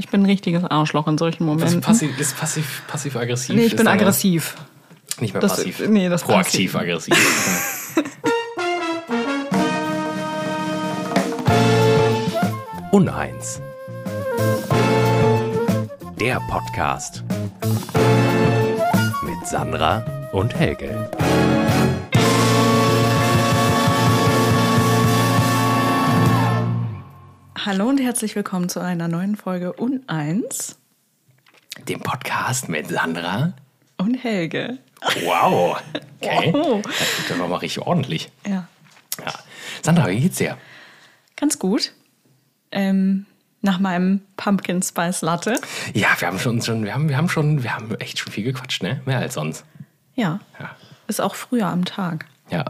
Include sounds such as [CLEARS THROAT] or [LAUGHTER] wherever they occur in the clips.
ich bin ein richtiges Arschloch in solchen Das Momenten. ist passiv, ist passiv, passiv aggressiv. nee, ich bin aggressiv. Nicht mehr Das- passiv. nee, das Proaktiv aggressiv. [LAUGHS] Uneins. Der Podcast. Mit Sandra und Helge. Hallo und herzlich willkommen zu einer neuen Folge Uneins Dem Podcast mit Sandra. und Helge. Wow. Okay. [LAUGHS] Oh. Das war mal richtig ordentlich. Ja, Ja. Sandra, wie geht's dir? ganz gut. Ähm, nach meinem Pumpkin Spice Latte. Ja, wir haben schon, schon, wir haben, wir haben schon, wir haben echt schon viel gequatscht, ne? Mehr als sonst. Ja, Ja. ist auch früher am Tag. Ja.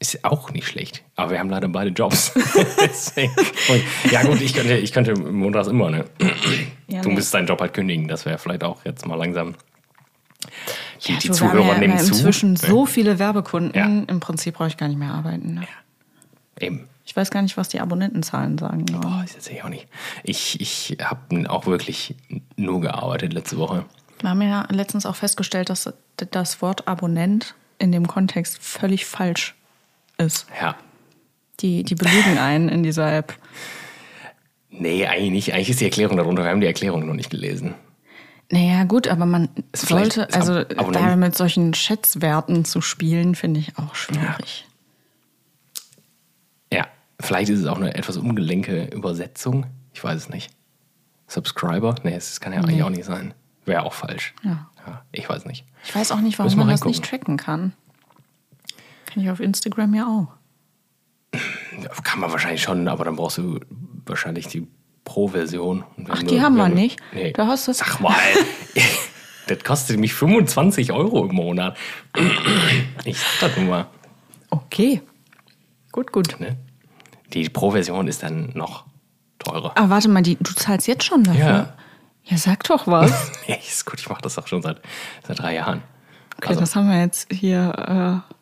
Ist auch nicht schlecht. Aber wir haben leider beide Jobs. [LAUGHS] Und, ja, gut, ich könnte, ich könnte montags immer, ne? Ja, du nee. müsstest deinen Job halt kündigen. Das wäre vielleicht auch jetzt mal langsam. Die, die du, wir Zuhörer ja nehmen zu. inzwischen Ne? so viele Werbekunden. Ja. Im Prinzip brauche ich gar nicht mehr arbeiten. Ne? Eben. Ich weiß gar nicht, was die Abonnentenzahlen sagen. Boah, ist jetzt auch nicht. Ich, ich habe auch wirklich nur gearbeitet letzte Woche. Wir haben ja letztens auch festgestellt, dass das Wort Abonnent in dem Kontext völlig falsch ist. Ja. Die, die belügen [LAUGHS] einen in dieser App. Nee, eigentlich nicht. Eigentlich ist die Erklärung darunter. Wir haben die Erklärung noch nicht gelesen. Naja, gut, aber man Ist sollte, also Ab- da mit solchen Schätzwerten zu spielen, finde ich auch schwierig. Ja, vielleicht ist es auch eine etwas ungelenke Übersetzung. Ich weiß es nicht. Subscriber? Nee, das kann ja eigentlich Nee. auch nicht sein. Wäre auch falsch. Ja. ich weiß nicht. Ich weiß auch nicht, warum man das nicht tracken kann. Kann ich auf Instagram ja auch. Kann man wahrscheinlich schon, aber dann brauchst du wahrscheinlich die Pro-Version. Ach, du- die haben wir du- nicht. Nee. Da hast du- Sag mal. [LAUGHS] das kostet mich 25 Euro im Monat. Ich sag das nur mal. Okay. Gut, gut. Ne? Die Pro-Version ist dann noch teurer. Aber warte mal, die, du zahlst jetzt schon dafür? Ja. Ja, sag doch was. [LAUGHS] Ja, ist gut, ich mache das auch schon seit, seit drei Jahren. Okay, Also- das haben wir jetzt hier äh,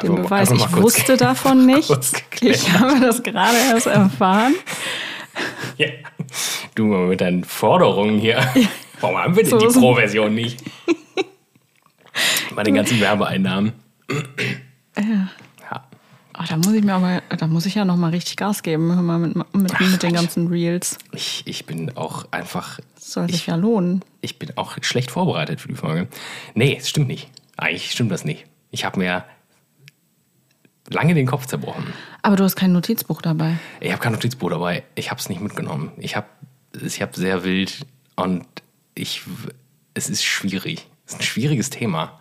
den mal- Beweis. mal Ich wusste [LAUGHS] davon nicht. Ich habe das gerade erst erfahren. Ja. Du mit deinen Forderungen hier. Warum haben wir denn So die Pro-Version nicht? [LAUGHS] Bei den ganzen Werbeeinnahmen. Ja. Ja. Oh, da muss ich mir aber, da muss ich ja noch mal richtig Gas geben, hör mal mit, mit, mit den ganzen Reels. Ich, ich bin auch einfach. Das soll sich Ich, ja lohnen. ich bin auch schlecht vorbereitet für die Folge. Nee, es stimmt nicht. Eigentlich stimmt das nicht. Ich habe mir lange den Kopf zerbrochen. Aber du hast kein Notizbuch dabei. Ich habe kein Notizbuch dabei. Ich habe es nicht mitgenommen. Ich habe ich hab sehr wild und ich, es ist schwierig. Es ist ein schwieriges Thema.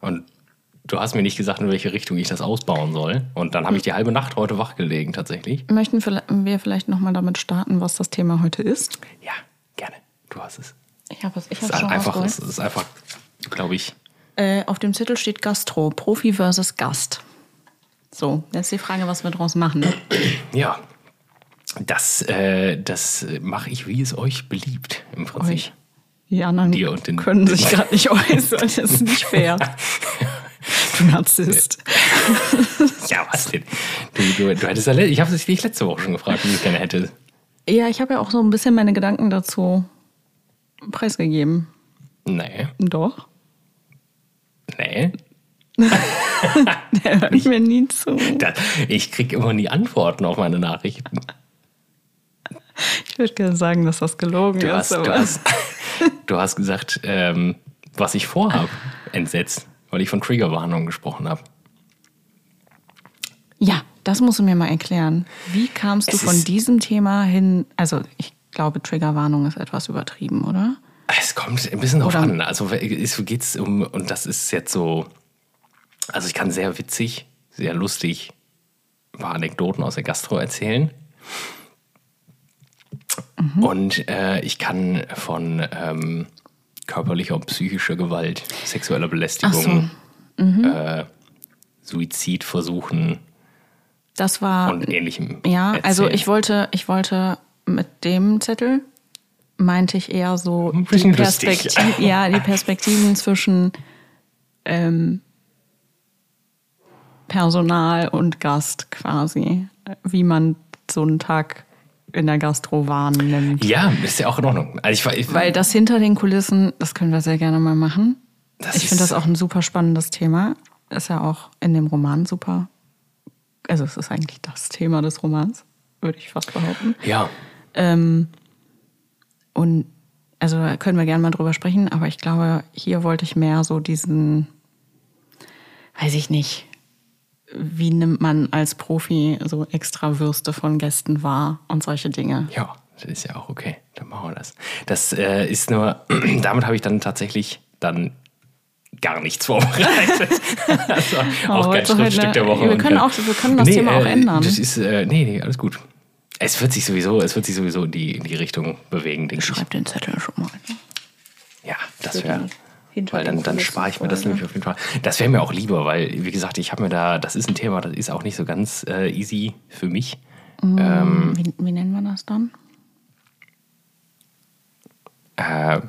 Und du hast mir nicht gesagt, in welche Richtung ich das ausbauen soll. Und dann habe ich die halbe Nacht heute wach gelegen, tatsächlich. Möchten wir vielleicht noch mal damit starten, was das Thema heute ist? Ja, gerne. Du hast es. Ich habe es, ich Es habe ist schon einfach, es ist einfach, glaube ich, Äh, auf dem Zettel steht Gastro, Profi versus Gast. So, jetzt die Frage, was wir draus machen. ja. Das, äh, das mache ich, wie es euch beliebt, im Prinzip. Euch. Die anderen Dir und den- können sich gerade nicht äußern. Das ist nicht fair. [LAUGHS] Du Narzisst. Ja, was denn? Du, du, du hättest ja, ich habe dich letzte Woche schon gefragt, wie ich es gerne hätte. Ja, ich habe ja auch so ein bisschen meine Gedanken dazu preisgegeben. Nee, Doch. nee. [LAUGHS] Der hört mir nie zu. Das, ich kriege immer nie Antworten auf meine Nachrichten. Ich würde gerne sagen, dass das gelogen Du ist. hast, du aber hast, du hast gesagt, ähm, was ich vorhabe, entsetzt, weil ich von Triggerwarnungen gesprochen habe. ja, das musst du mir mal erklären. Wie kamst du Es von ist- diesem Thema hin? Also, ich glaube, Triggerwarnung ist etwas übertrieben, oder? Es kommt ein bisschen drauf an. Also es geht um, und das ist jetzt so, also ich kann sehr witzig, sehr lustig ein paar Anekdoten aus der Gastro erzählen. Und äh, ich kann von ähm, körperlicher und psychischer Gewalt, sexueller Belästigung, äh, Suizidversuchen Das war. und ähnlichem. Ja, also erzählen. ich wollte, ich wollte mit dem Zettel meinte ich eher so Ein die, bisschen lustig. Perspektiv, ja, die Perspektiven zwischen ähm, Personal und Gast quasi, wie man so einen Tag in der Gastro wahrnimmt. Ja, ist ja auch in Ordnung. Also ich, ich, Weil das hinter den Kulissen, das können wir sehr gerne mal machen. Ich finde das auch ein super spannendes Thema. Ist ja auch in dem Roman super. Also es ist eigentlich das Thema des Romans, würde ich fast behaupten. ja, Ähm, und also da können wir gerne mal drüber sprechen, aber ich glaube, hier wollte ich mehr so diesen, weiß ich nicht, wie nimmt man als Profi so extra Würste von Gästen wahr und solche Dinge. Ja, das ist ja auch okay. Dann machen wir das. Das äh, ist nur, [CLEARS THROAT] damit habe ich dann tatsächlich dann gar nichts vorbereitet. [LAUGHS] also auch kein Schriftstück der Woche. wir können kein- auch- wir können das Thema auch ändern. Das ist, äh, nee, nee, alles gut. Es wird sich sowieso, es wird sich sowieso in die, in die Richtung bewegen, denke ich. Schreib den Zettel schon mal. Ja, das wäre. Hinter Weil dann, dann spare ich mir das nämlich auf jeden Fall. Das wäre mir auch lieber, weil, wie gesagt, ich habe mir da, das ist ein Thema, das ist auch nicht so ganz äh, easy für mich. Ähm, Wie, wie nennen wir das dann? Äh,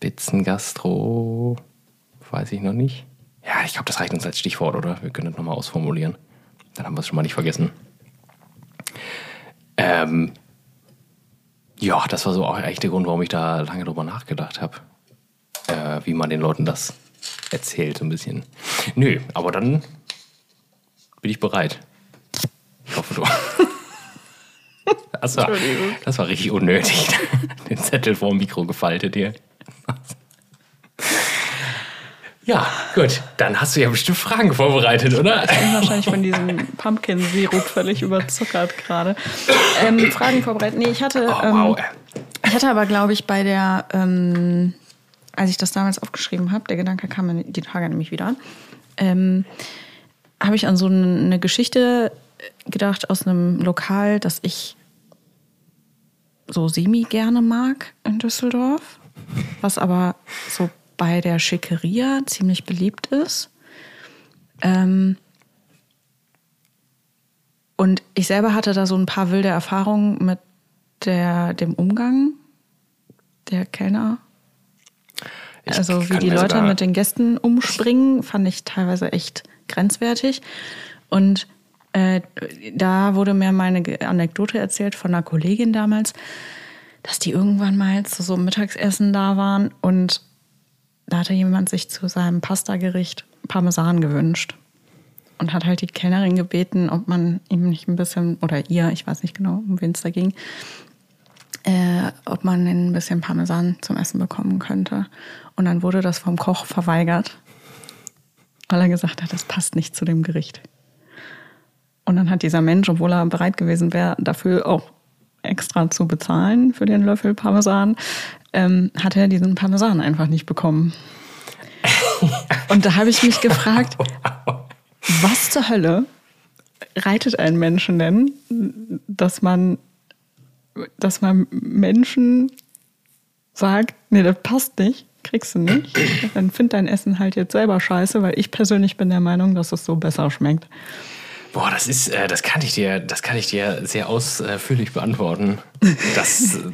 Spitzengastro, weiß ich noch nicht. Ja, ich glaube, das reicht uns als Stichwort, oder? Wir können das nochmal ausformulieren. Dann haben wir es schon mal nicht vergessen. Ähm, ja, das war so auch eigentlich der Grund, warum ich da lange drüber nachgedacht habe. Äh, wie man den Leuten das erzählt, so ein bisschen. Nö, aber dann bin ich bereit. Ich hoffe, du. [LAUGHS] Das war, das war richtig unnötig. [LAUGHS] Den Zettel vor dem Mikro gefaltet hier. Ja, gut. Dann hast du ja bestimmt Fragen vorbereitet, oder? Ich bin wahrscheinlich von diesem Pumpkin-Sirup völlig überzuckert gerade. Ähm, Fragen vorbereitet. Nee, ich hatte, Oh, ähm, wow. ich hatte aber, glaube ich, bei der, ähm, als ich das damals aufgeschrieben habe, der Gedanke kam mir die Tage nämlich wieder, ähm, habe ich an so eine Geschichte gedacht aus einem Lokal, das ich so semi gerne mag in Düsseldorf, was aber so bei der Schickeria ziemlich beliebt ist. Ähm, und ich selber hatte da so ein paar wilde Erfahrungen mit der, dem Umgang der Kellner. Ich also wie die Leute mit den Gästen umspringen, fand ich teilweise echt grenzwertig. Und äh, da wurde mir meine Anekdote erzählt von einer Kollegin damals, dass die irgendwann mal zu so einem Mittagessen da waren und hatte jemand sich zu seinem Pastagericht Parmesan gewünscht und hat halt die Kellnerin gebeten, ob man ihm nicht ein bisschen, oder ihr, ich weiß nicht genau, um wen es da ging, äh, ob man ein bisschen Parmesan zum Essen bekommen könnte. Und dann wurde das vom Koch verweigert, weil er gesagt hat, das passt nicht zu dem Gericht. Und dann hat dieser Mensch, obwohl er bereit gewesen wäre, dafür auch extra zu bezahlen für den Löffel Parmesan, ähm, hat er diesen Parmesan einfach nicht bekommen. [LAUGHS] Und da habe ich mich gefragt, was zur Hölle reitet ein Menschen denn, dass man, dass man Menschen sagt, nee, das passt nicht, kriegst du nicht, dann find dein Essen halt jetzt selber scheiße, weil ich persönlich bin der Meinung, dass es so besser schmeckt. Boah, das ist, äh, das kann ich dir, das kann ich dir sehr ausführlich beantworten. Das äh,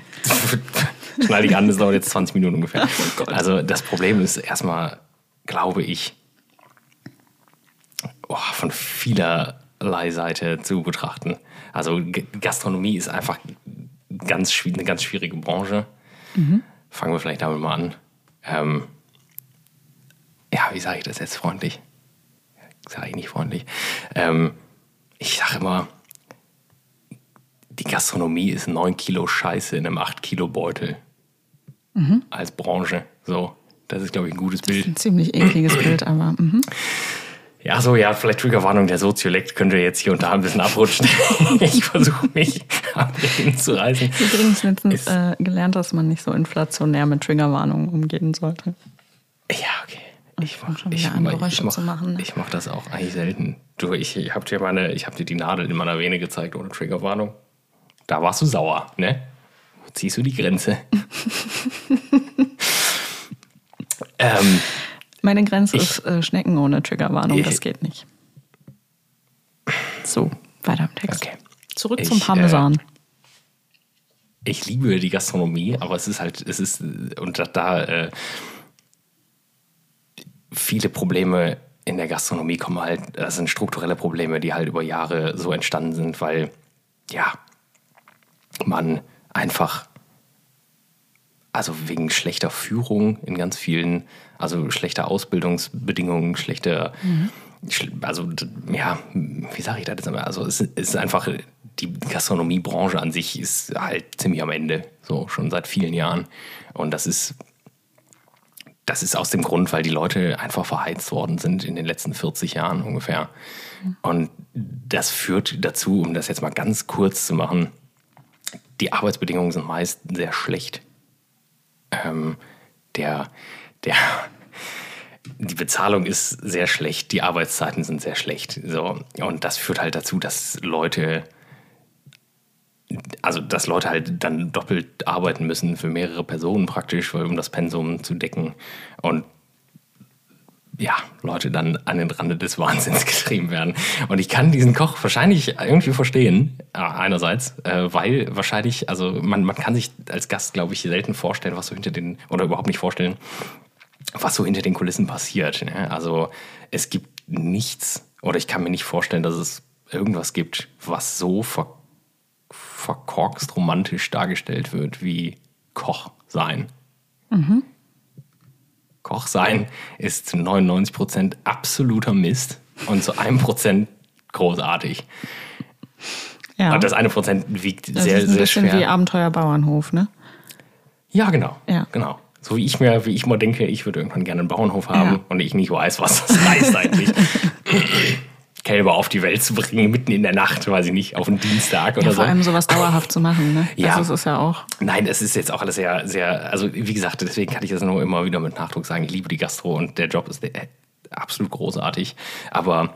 [LAUGHS] schneide ich an, das dauert jetzt 20 Minuten ungefähr. also das Problem ist erstmal, glaube ich, oh, von vielerlei Seite zu betrachten. Also G Gastronomie ist einfach ganz, eine ganz schwierige Branche. Fangen wir vielleicht damit mal an. Ähm, ja, wie sage ich das jetzt freundlich? Sage ich nicht freundlich. Ähm, ich sage immer, die Gastronomie ist 9 Kilo Scheiße in einem 8 Kilo Beutel. Als Branche. So, das ist, glaube ich, ein gutes Bild. Ein ziemlich ekliges [CLEARS THROAT] Bild, aber mhm. Ja, so, ja, vielleicht Triggerwarnung, der Soziolekt könnte jetzt hier und da ein bisschen abrutschen. [LAUGHS] ich versuche mich am zu reißen. übrigens letztens Ist- äh, gelernt, dass man nicht so inflationär mit Triggerwarnungen umgehen sollte. Ja, okay. Ich fang mach, schon ich, Geräusche ich, mach, zu machen, ne? ich mach das auch eigentlich selten. Du, ich, ich habe dir, meine, ich hab dir die Nadel in meiner Vene gezeigt ohne Triggerwarnung. Da warst du sauer, ne? Wo ziehst du die Grenze? [LAUGHS] ähm, Meine Grenze Ich- ist äh, Schnecken ohne Triggerwarnung, das Ich- geht nicht. So, weiter im Text. Okay. Zurück Ich, zum Parmesan. ich liebe die Gastronomie, aber es ist halt, es ist, äh, und da, da äh, viele Probleme in der Gastronomie kommen halt, das sind strukturelle Probleme, die halt über Jahre so entstanden sind, weil ja, man einfach, also wegen schlechter Führung in ganz vielen, also schlechter Ausbildungsbedingungen, schlechter, mhm. also ja, wie sage ich das jetzt? Also es ist einfach, die Gastronomiebranche an sich ist halt ziemlich am Ende, so schon seit vielen Jahren. Und das ist das ist aus dem Grund, weil die Leute einfach verheizt worden sind in den letzten 40 Jahren ungefähr. Und das führt dazu, um das jetzt mal ganz kurz zu machen, die Arbeitsbedingungen sind meist sehr schlecht. Ähm, der, der, die Bezahlung ist sehr schlecht, die Arbeitszeiten sind sehr schlecht. So. Und das führt halt dazu, dass Leute also dass Leute halt dann doppelt arbeiten müssen für mehrere Personen praktisch, um das Pensum zu decken. Und ja, Leute dann an den Rande des Wahnsinns [LAUGHS] getrieben werden. Und ich kann diesen Koch wahrscheinlich irgendwie verstehen, äh, einerseits, äh, weil wahrscheinlich, also man, man kann sich als Gast, glaube ich, selten vorstellen, was so hinter den, oder überhaupt nicht vorstellen, was so hinter den Kulissen passiert. Ne? Also es gibt nichts, oder ich kann mir nicht vorstellen, dass es irgendwas gibt, was so ver verkorkst romantisch dargestellt wird wie Koch sein. Mhm. Koch sein ist zu 99 Prozent absoluter Mist und zu einem Prozent großartig. Ja. Und das eine Prozent wiegt das sehr, ist ein sehr bisschen schwer. wie Abenteuerbauernhof, ne? Ja, genau. Ja. Genau. So wie ich mir, wie ich mal denke, ich würde irgendwann gerne einen Bauernhof haben ja. und ich nicht weiß, was das [LAUGHS] heißt eigentlich. [LAUGHS] Kälber auf die Welt zu bringen, mitten in der Nacht, weiß ich nicht, auf einen Dienstag oder ja, so. Vor allem sowas dauerhaft zu machen, ne? Ja. Also es ist ja auch. Nein, es ist jetzt auch alles sehr, sehr, also wie gesagt, deswegen kann ich das nur immer wieder mit Nachdruck sagen. Ich liebe die Gastro und der Job ist absolut großartig. Aber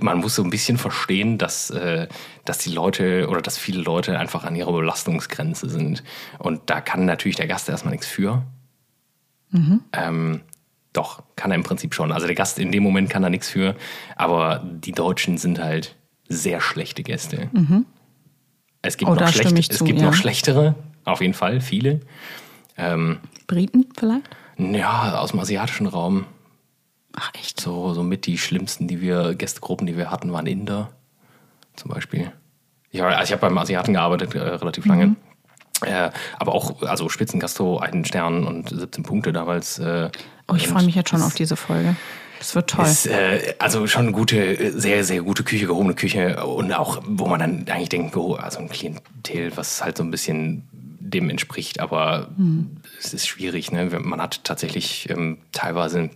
man muss so ein bisschen verstehen, dass, äh, dass die Leute oder dass viele Leute einfach an ihrer Belastungsgrenze sind. Und da kann natürlich der Gast erstmal nichts für. Mhm. Ähm, doch, kann er im Prinzip schon. Also der Gast in dem Moment kann da nichts für, aber die Deutschen sind halt sehr schlechte Gäste. Mhm. Es gibt, oh, noch, schlecht, es zu, gibt ja. noch schlechtere, auf jeden Fall, viele. Ähm, Briten vielleicht? Ja, aus dem asiatischen Raum. Ach echt? So, so mit die schlimmsten, die wir, Gästegruppen, die wir hatten, waren Inder zum Beispiel. Ich, also ich habe beim Asiaten gearbeitet, äh, relativ lange. Äh, aber auch, also Spitzengastro, einen Stern und 17 Punkte damals. Äh, oh, ich freue mich jetzt schon auf diese Folge. Das wird toll. Ist, äh, also schon gute, sehr, sehr gute Küche, gehobene Küche und auch, wo man dann eigentlich denkt, oh, also ein Klientel, was halt so ein bisschen dem entspricht, aber mhm. es ist schwierig. Ne? Man hat tatsächlich ähm, teilweise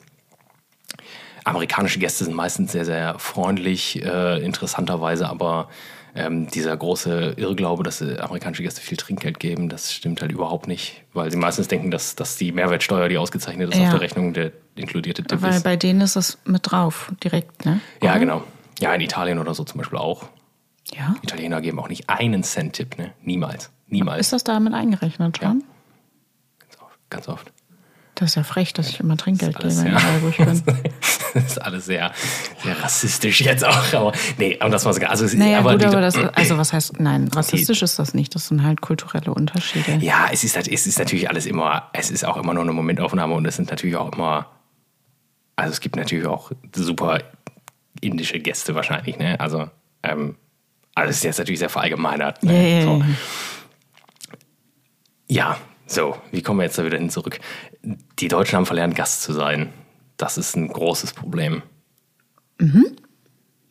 amerikanische Gäste sind meistens sehr, sehr freundlich, äh, interessanterweise aber ähm, dieser große Irrglaube, dass amerikanische Gäste viel Trinkgeld geben, das stimmt halt überhaupt nicht, weil sie meistens denken, dass, dass die Mehrwertsteuer, die ausgezeichnet ist, ja. auf der Rechnung der inkludierte Tipp weil ist. Weil bei denen ist es mit drauf, direkt, ne? Ja, genau. Ja, in Italien oder so zum Beispiel auch. Ja. Italiener geben auch nicht einen Cent Tipp, ne? Niemals. Niemals. Ist das damit eingerechnet schon? Ja. Ganz oft. Ganz oft. Das ist ja frech, dass ich immer Trinkgeld gebe, wo ich bin. [LAUGHS] das ist alles sehr, sehr rassistisch jetzt auch. Aber nee, um das mal sagen. Also, naja, aber, gut, aber das, also was heißt, nein, rassistisch ist das nicht. Das sind halt kulturelle Unterschiede. Ja, es ist, halt, es ist natürlich alles immer, es ist auch immer nur eine Momentaufnahme und es sind natürlich auch immer, also es gibt natürlich auch super indische Gäste wahrscheinlich, ne? Also, ähm, also es ist jetzt natürlich sehr verallgemeinert. Ne? Yeah, so. Ja, so, wie kommen wir jetzt da wieder hin zurück? Die Deutschen haben verlernt, Gast zu sein. Das ist ein großes Problem. Mhm.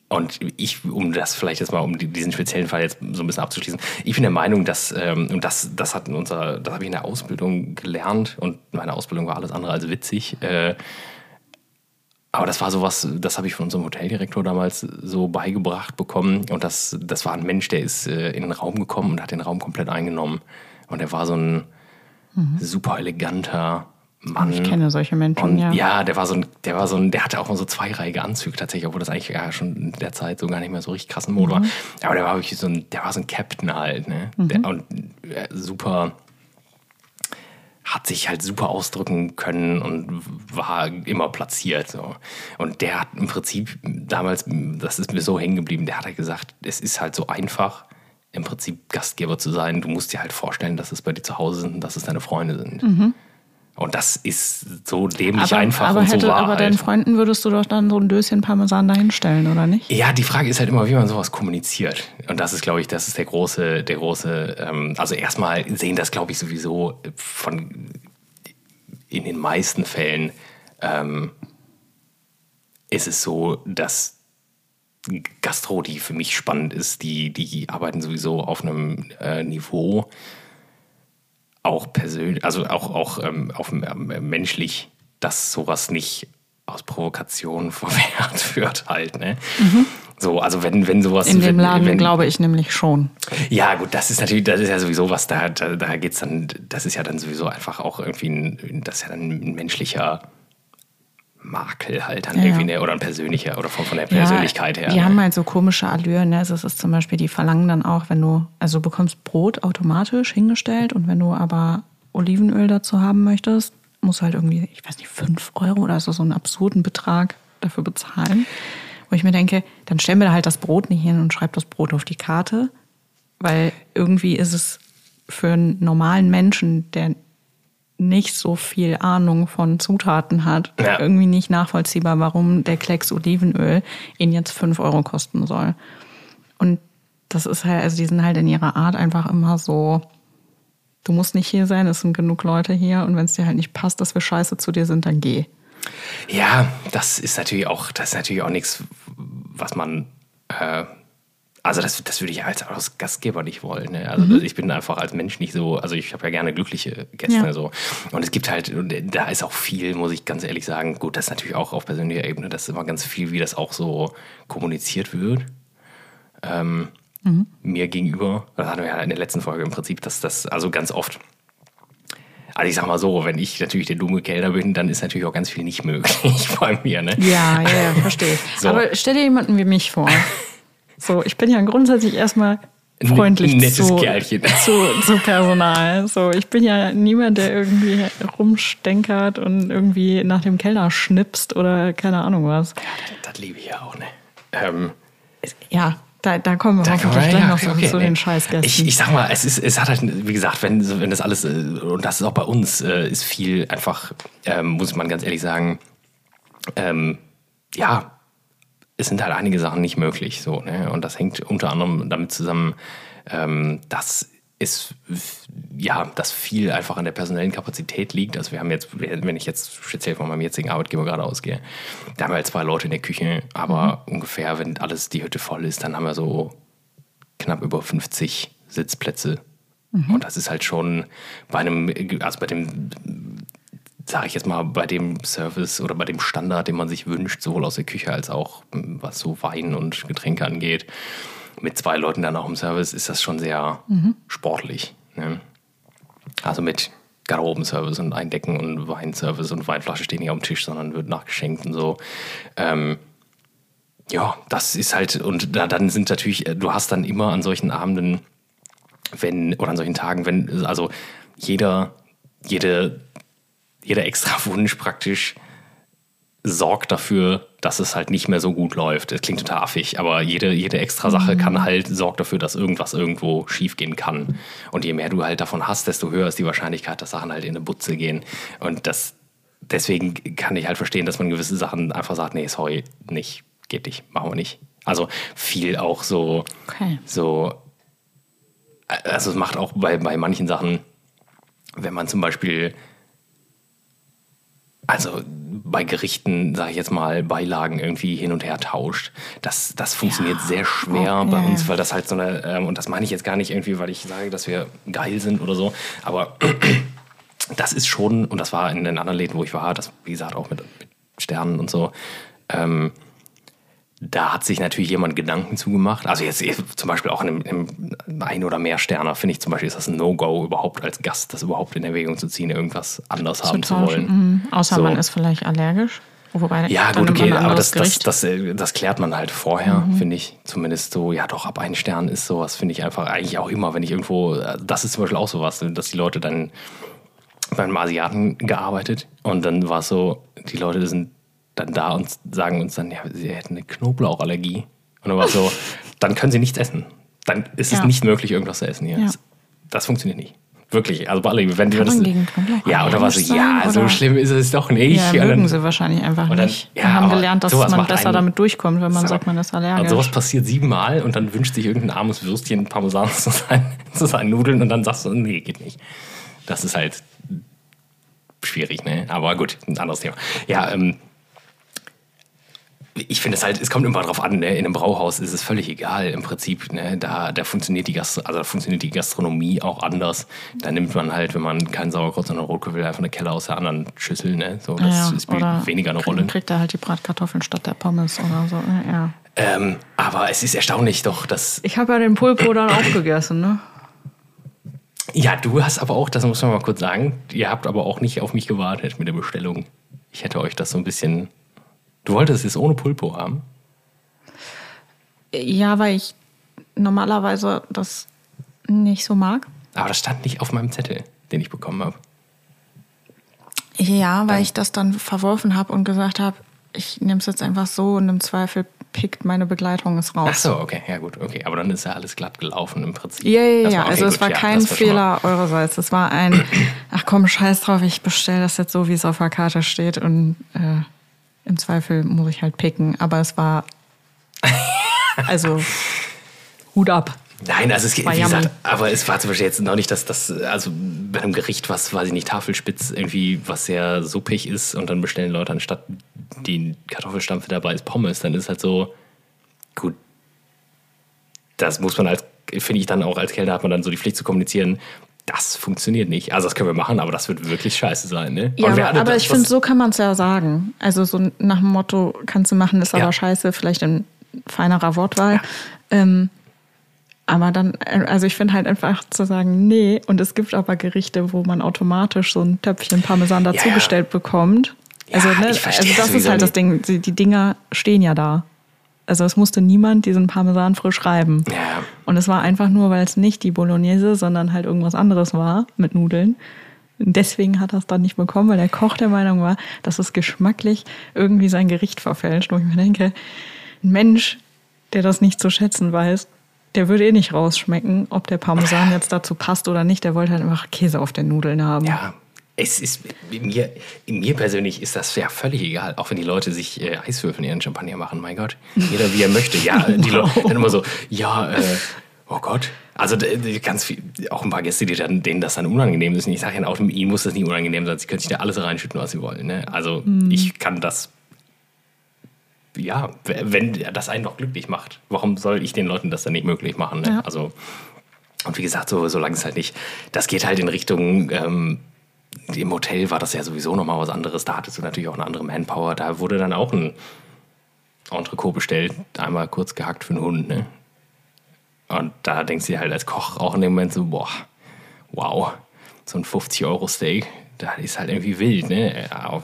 Und ich, um das vielleicht jetzt mal, um diesen speziellen Fall jetzt so ein bisschen abzuschließen, ich bin der Meinung, dass, ähm, und das, das hat in unserer, das habe ich in der Ausbildung gelernt und meine Ausbildung war alles andere als witzig. Äh, aber das war sowas, das habe ich von unserem Hoteldirektor damals so beigebracht bekommen. Und das, das war ein Mensch, der ist äh, in den Raum gekommen und hat den Raum komplett eingenommen. Und er war so ein, mhm. super eleganter Mann. Ich kenne solche Menschen, und, ja. Ja, der war so ein, der war so ein, der hatte auch mal so zweireihige Anzüge tatsächlich, obwohl das eigentlich ja schon in der Zeit so gar nicht mehr so richtig krassen Mode mhm. war. Aber der war wirklich so ein, der war so ein Captain halt, ne? Mhm. Der, und äh, super, hat sich halt super ausdrücken können und war immer platziert. So. Und der hat im Prinzip damals, das ist mir so hängen geblieben, der hat halt gesagt, es ist halt so einfach, im Prinzip Gastgeber zu sein. Du musst dir halt vorstellen, dass es bei dir zu Hause sind und dass es deine Freunde sind. Mhm. Und das ist so dämlich aber, einfach aber und so hätte, wahr. Aber deinen halt. Freunden würdest du doch dann so ein Döschen Parmesan dahinstellen, oder nicht? Ja, die Frage ist halt immer, wie man sowas kommuniziert. Und das ist, glaube ich, das ist der große, der große, ähm, also erstmal sehen das, glaube ich, sowieso von in den meisten Fällen ähm, ist es so, dass Gastro, die für mich spannend ist, die, die arbeiten sowieso auf einem äh, Niveau, auch persönlich, also auch, auch ähm, auf, ähm, menschlich, dass sowas nicht aus Provokation [LAUGHS] verwehrt wird halt, ne? So, also wenn, wenn sowas... In dem Laden wenn, glaube ich nämlich schon. ja, gut, das ist natürlich, das ist ja sowieso was, da, da, da geht's dann, das ist ja dann sowieso einfach auch irgendwie ein, das ist ja dann ein menschlicher Makel halt dann Ja, irgendwie, ja. ne? oder ein persönlicher, oder von, von der Persönlichkeit her. Die ne? haben halt so komische Allüren. Ne? Also es ist zum Beispiel, die verlangen dann auch, wenn du, also du bekommst Brot automatisch hingestellt und wenn du aber Olivenöl dazu haben möchtest, musst du halt irgendwie, ich weiß nicht, 5 Euro oder so, so einen absurden Betrag dafür bezahlen. Wo ich mir denke, dann stellen wir da halt das Brot nicht hin und schreib das Brot auf die Karte, weil irgendwie ist es für einen normalen Menschen, der nicht so viel Ahnung von Zutaten hat, Ja. irgendwie nicht nachvollziehbar, warum der Klecks Olivenöl ihn jetzt 5 Euro kosten soll. Und das ist halt, also die sind halt in ihrer Art einfach immer so, du musst nicht hier sein, es sind genug Leute hier und wenn es dir halt nicht passt, dass wir scheiße zu dir sind, dann geh. Ja, das ist natürlich auch, das ist natürlich auch nichts, was man, äh, also das, das würde ich als, als Gastgeber nicht wollen. Ne? Also ich bin einfach als Mensch nicht so, also ich habe ja gerne glückliche Gäste Ja. so. Und es gibt halt, und da ist auch viel, muss ich ganz ehrlich sagen, gut, das ist natürlich auch auf persönlicher Ebene, das ist immer ganz viel, wie das auch so kommuniziert wird. Ähm, Mir gegenüber, das hatten wir ja in der letzten Folge im Prinzip, dass das, also ganz oft also ich sag mal so, wenn ich natürlich der dumme Kellner bin, dann ist natürlich auch ganz viel nicht möglich [LAUGHS] bei mir. Ne? Ja, ja, ja, [LAUGHS] verstehe. So. Aber stell dir jemanden wie mich vor. [LAUGHS] So, ich bin ja grundsätzlich erstmal freundlich nettes zu, Kerlchen. [LAUGHS] zu, zu Personal. So, ich bin ja niemand, der irgendwie rumstenkert und irgendwie nach dem Kellner schnipst oder keine Ahnung was. Das, das liebe ich ja auch. Ne? Ähm, Ja, da, da kommen wir Da hoffentlich man- gleich ja, noch okay, so okay, zu nee. den Scheißgästen. Ich, ich sag mal, es ist, es hat halt, wie gesagt, wenn, wenn das alles, äh, und das ist auch bei uns, äh, ist viel einfach, ähm, muss man ganz ehrlich sagen, ähm, ja, es sind halt einige Sachen nicht möglich, so, ne? Und das hängt unter anderem damit zusammen, ähm, dass es, ja, dass viel einfach an der personellen Kapazität liegt. Also wir haben jetzt, wenn ich jetzt speziell von meinem jetzigen Arbeitgeber gerade ausgehe, da haben wir halt zwei Leute in der Küche, aber ungefähr, wenn alles die Hütte voll ist, dann haben wir so knapp über 50 Sitzplätze. Und das ist halt schon bei einem, also bei dem, sage ich jetzt mal, bei dem Service oder bei dem Standard, den man sich wünscht, sowohl aus der Küche als auch m, was so Wein und Getränke angeht, mit zwei Leuten dann auch im Service, ist das schon sehr sportlich. Ne? Also mit Garderobenservice und Eindecken und Weinservice und Weinflasche stehen nicht auf dem Tisch, sondern wird nachgeschenkt und so. Ähm, ja, das ist halt, und da, dann sind natürlich, äh, du hast dann immer an solchen Abenden, wenn, oder an solchen Tagen, wenn, also jeder, jede, jeder extra [LAUGHS] Wunsch praktisch sorgt dafür, dass es halt nicht mehr so gut läuft. Das klingt total affig, aber jede, jede extra Sache kann halt, sorgt dafür, dass irgendwas irgendwo schiefgehen kann. Und je mehr du halt davon hast, desto höher ist die Wahrscheinlichkeit, dass Sachen halt in eine Butze gehen. Und das, deswegen kann ich halt verstehen, dass man gewisse Sachen einfach sagt, nee, sorry, nicht, geht nicht, machen wir nicht. Also viel auch so, Okay. so, also es macht auch bei, bei manchen Sachen, wenn man zum Beispiel, also bei Gerichten, sage ich jetzt mal, Beilagen irgendwie hin und her tauscht, das, das funktioniert sehr schwer Oh, bei ja, uns, ja. weil das halt so eine, ähm, und das meine ich jetzt gar nicht irgendwie, weil ich sage, dass wir geil sind oder so, aber [CLEARS THROAT] das ist schon, und das war in den anderen Läden, wo ich war, das, wie gesagt, auch mit, mit Sternen und so, ähm, da hat sich natürlich jemand Gedanken zugemacht. Also jetzt zum Beispiel auch in einem, in einem ein oder mehr Sterner, finde ich zum Beispiel, ist das ein No-Go, überhaupt als Gast das überhaupt in Erwägung zu ziehen, irgendwas anders haben zu tauschen. wollen. Mhm. Außer So. man ist vielleicht allergisch. Wobei Ja, gut, okay, aber das, das, Gericht. das, äh, das klärt man halt vorher, finde ich. Zumindest so, ja doch, ab ein Stern ist sowas, finde ich einfach eigentlich auch immer, wenn ich irgendwo, äh, das ist zum Beispiel auch sowas, dass die Leute dann beim Asiaten gearbeitet und dann war es so, die Leute sind dann da und sagen uns dann, ja, sie hätten eine Knoblauchallergie. Und dann war es so, [LAUGHS] dann können sie nichts essen. Dann ist es Ja. nicht möglich, irgendwas zu essen hier. Ja. Das, das funktioniert nicht. Wirklich, also bei alle, wenn die das, gegen Ja, oder was? allergisch Ja, sein, so oder? schlimm ist es doch nicht. Ja, mögen dann- sie wahrscheinlich einfach dann- nicht. ja, Wir haben aber gelernt, dass man besser einen- damit durchkommt, wenn man So. sagt, man ist Und allergisch. sowas passiert siebenmal und dann wünscht sich irgendein armes Würstchen Parmesan [LAUGHS] zu seinen, zu seinen Nudeln und dann sagst du, nee, geht nicht. Das ist halt schwierig, ne? Aber gut, ein anderes Thema. Ja, ähm, ich finde es halt, es kommt immer drauf an, ne? in einem Brauhaus ist es völlig egal im Prinzip. Ne? Da, da, funktioniert die Gast also funktioniert die Gastronomie auch anders. Da nimmt man halt, wenn man keinen Sauerkraut, sondern Rotkohl will, einfach eine Keller aus der anderen Schüssel. Ne? So, das ja, spielt weniger eine Rolle. Kriegt er halt die Bratkartoffeln statt der Pommes oder so. ne? Ja. Ähm, aber es ist erstaunlich doch, dass Ich habe ja den Pulpo dann auch gegessen, ne? Ja, du hast aber auch, das muss man mal kurz sagen, ihr habt aber auch nicht auf mich gewartet mit der Bestellung. Ich hätte euch das so ein bisschen. Du wolltest es ohne Pulpo haben? Ja, weil ich normalerweise das nicht so mag. Aber das stand nicht auf meinem Zettel, den ich bekommen habe. Ja, weil ich das dann verworfen habe und gesagt habe, ich nehme es jetzt einfach so und im Zweifel pickt meine Begleitung es raus. Ach so, okay, ja gut, okay. Aber dann ist ja alles glatt gelaufen im Prinzip. Ja, ja, ja. also es war ja, kein Fehler eurerseits. Es war ein, ach komm, scheiß drauf, ich bestelle das jetzt so, wie es auf der Karte steht und äh, im Zweifel muss ich halt picken. Aber es war, [LAUGHS] also Hut ab. Nein, also es wie gesagt, aber es war zum Beispiel jetzt noch nicht, dass das, also bei einem Gericht, was, weiß ich nicht, Tafelspitz irgendwie, was sehr suppig ist und dann bestellen Leute anstatt die Kartoffelstampfe dabei ist Pommes, dann ist halt so, gut, das muss man als, finde ich dann auch als Kellner hat man dann so die Pflicht zu kommunizieren, das funktioniert nicht. Also das können wir machen, aber das wird wirklich scheiße sein, ne? Ja, aber, aber das- ich finde, das- so kann man es ja sagen. Also so nach dem Motto, kannst du machen, ist Ja. aber scheiße, vielleicht in feinerer Wortwahl. Ähm, aber dann, also ich finde halt einfach zu sagen, nee, und es gibt aber Gerichte, wo man automatisch so ein Töpfchen Parmesan ja. dazugestellt bekommt. Ja, Also, ne, also das ist halt das nicht. Ding, die, die Dinger stehen ja da. Also es musste niemand diesen Parmesan frisch reiben. Ja. Und es war einfach nur, weil es nicht die Bolognese, sondern halt irgendwas anderes war mit Nudeln. Und deswegen hat er es dann nicht bekommen, weil der Koch der Meinung war, dass es geschmacklich irgendwie sein Gericht verfälscht. Wo ich mir denke, ein Mensch, der das nicht zu schätzen weiß, der würde eh nicht rausschmecken, ob der Parmesan jetzt dazu passt oder nicht. Der wollte halt einfach Käse auf den Nudeln haben. Ja, es ist mir, mir persönlich ist das ja völlig egal, auch wenn die Leute sich äh, Eiswürfel in ihren Champagner machen, mein Gott. Jeder wie er möchte. Ja, [LAUGHS] die Leute dann immer so, ja, äh, oh Gott. Also ganz viel, auch ein paar Gäste, die dann, denen das dann unangenehm ist. Und ich sage ja auch, ihnen muss das nicht unangenehm sein. Sie können sich da alles reinschütten, was sie wollen. Ne? Also ich kann das, ja, wenn das einen doch glücklich macht, warum soll ich den Leuten das dann nicht möglich machen? Ne? Ja. Also und wie gesagt, so, solange es halt nicht, das geht halt in Richtung, ähm, im Hotel war das ja sowieso nochmal was anderes. Da hattest du natürlich auch eine andere Manpower. Da wurde dann auch ein Entrecot bestellt, einmal kurz gehackt für einen Hund. Ne? Und da denkst du dir halt als Koch auch in dem Moment so, boah, wow, so ein 50-Euro-Steak, das ist halt irgendwie wild. Ne? Aber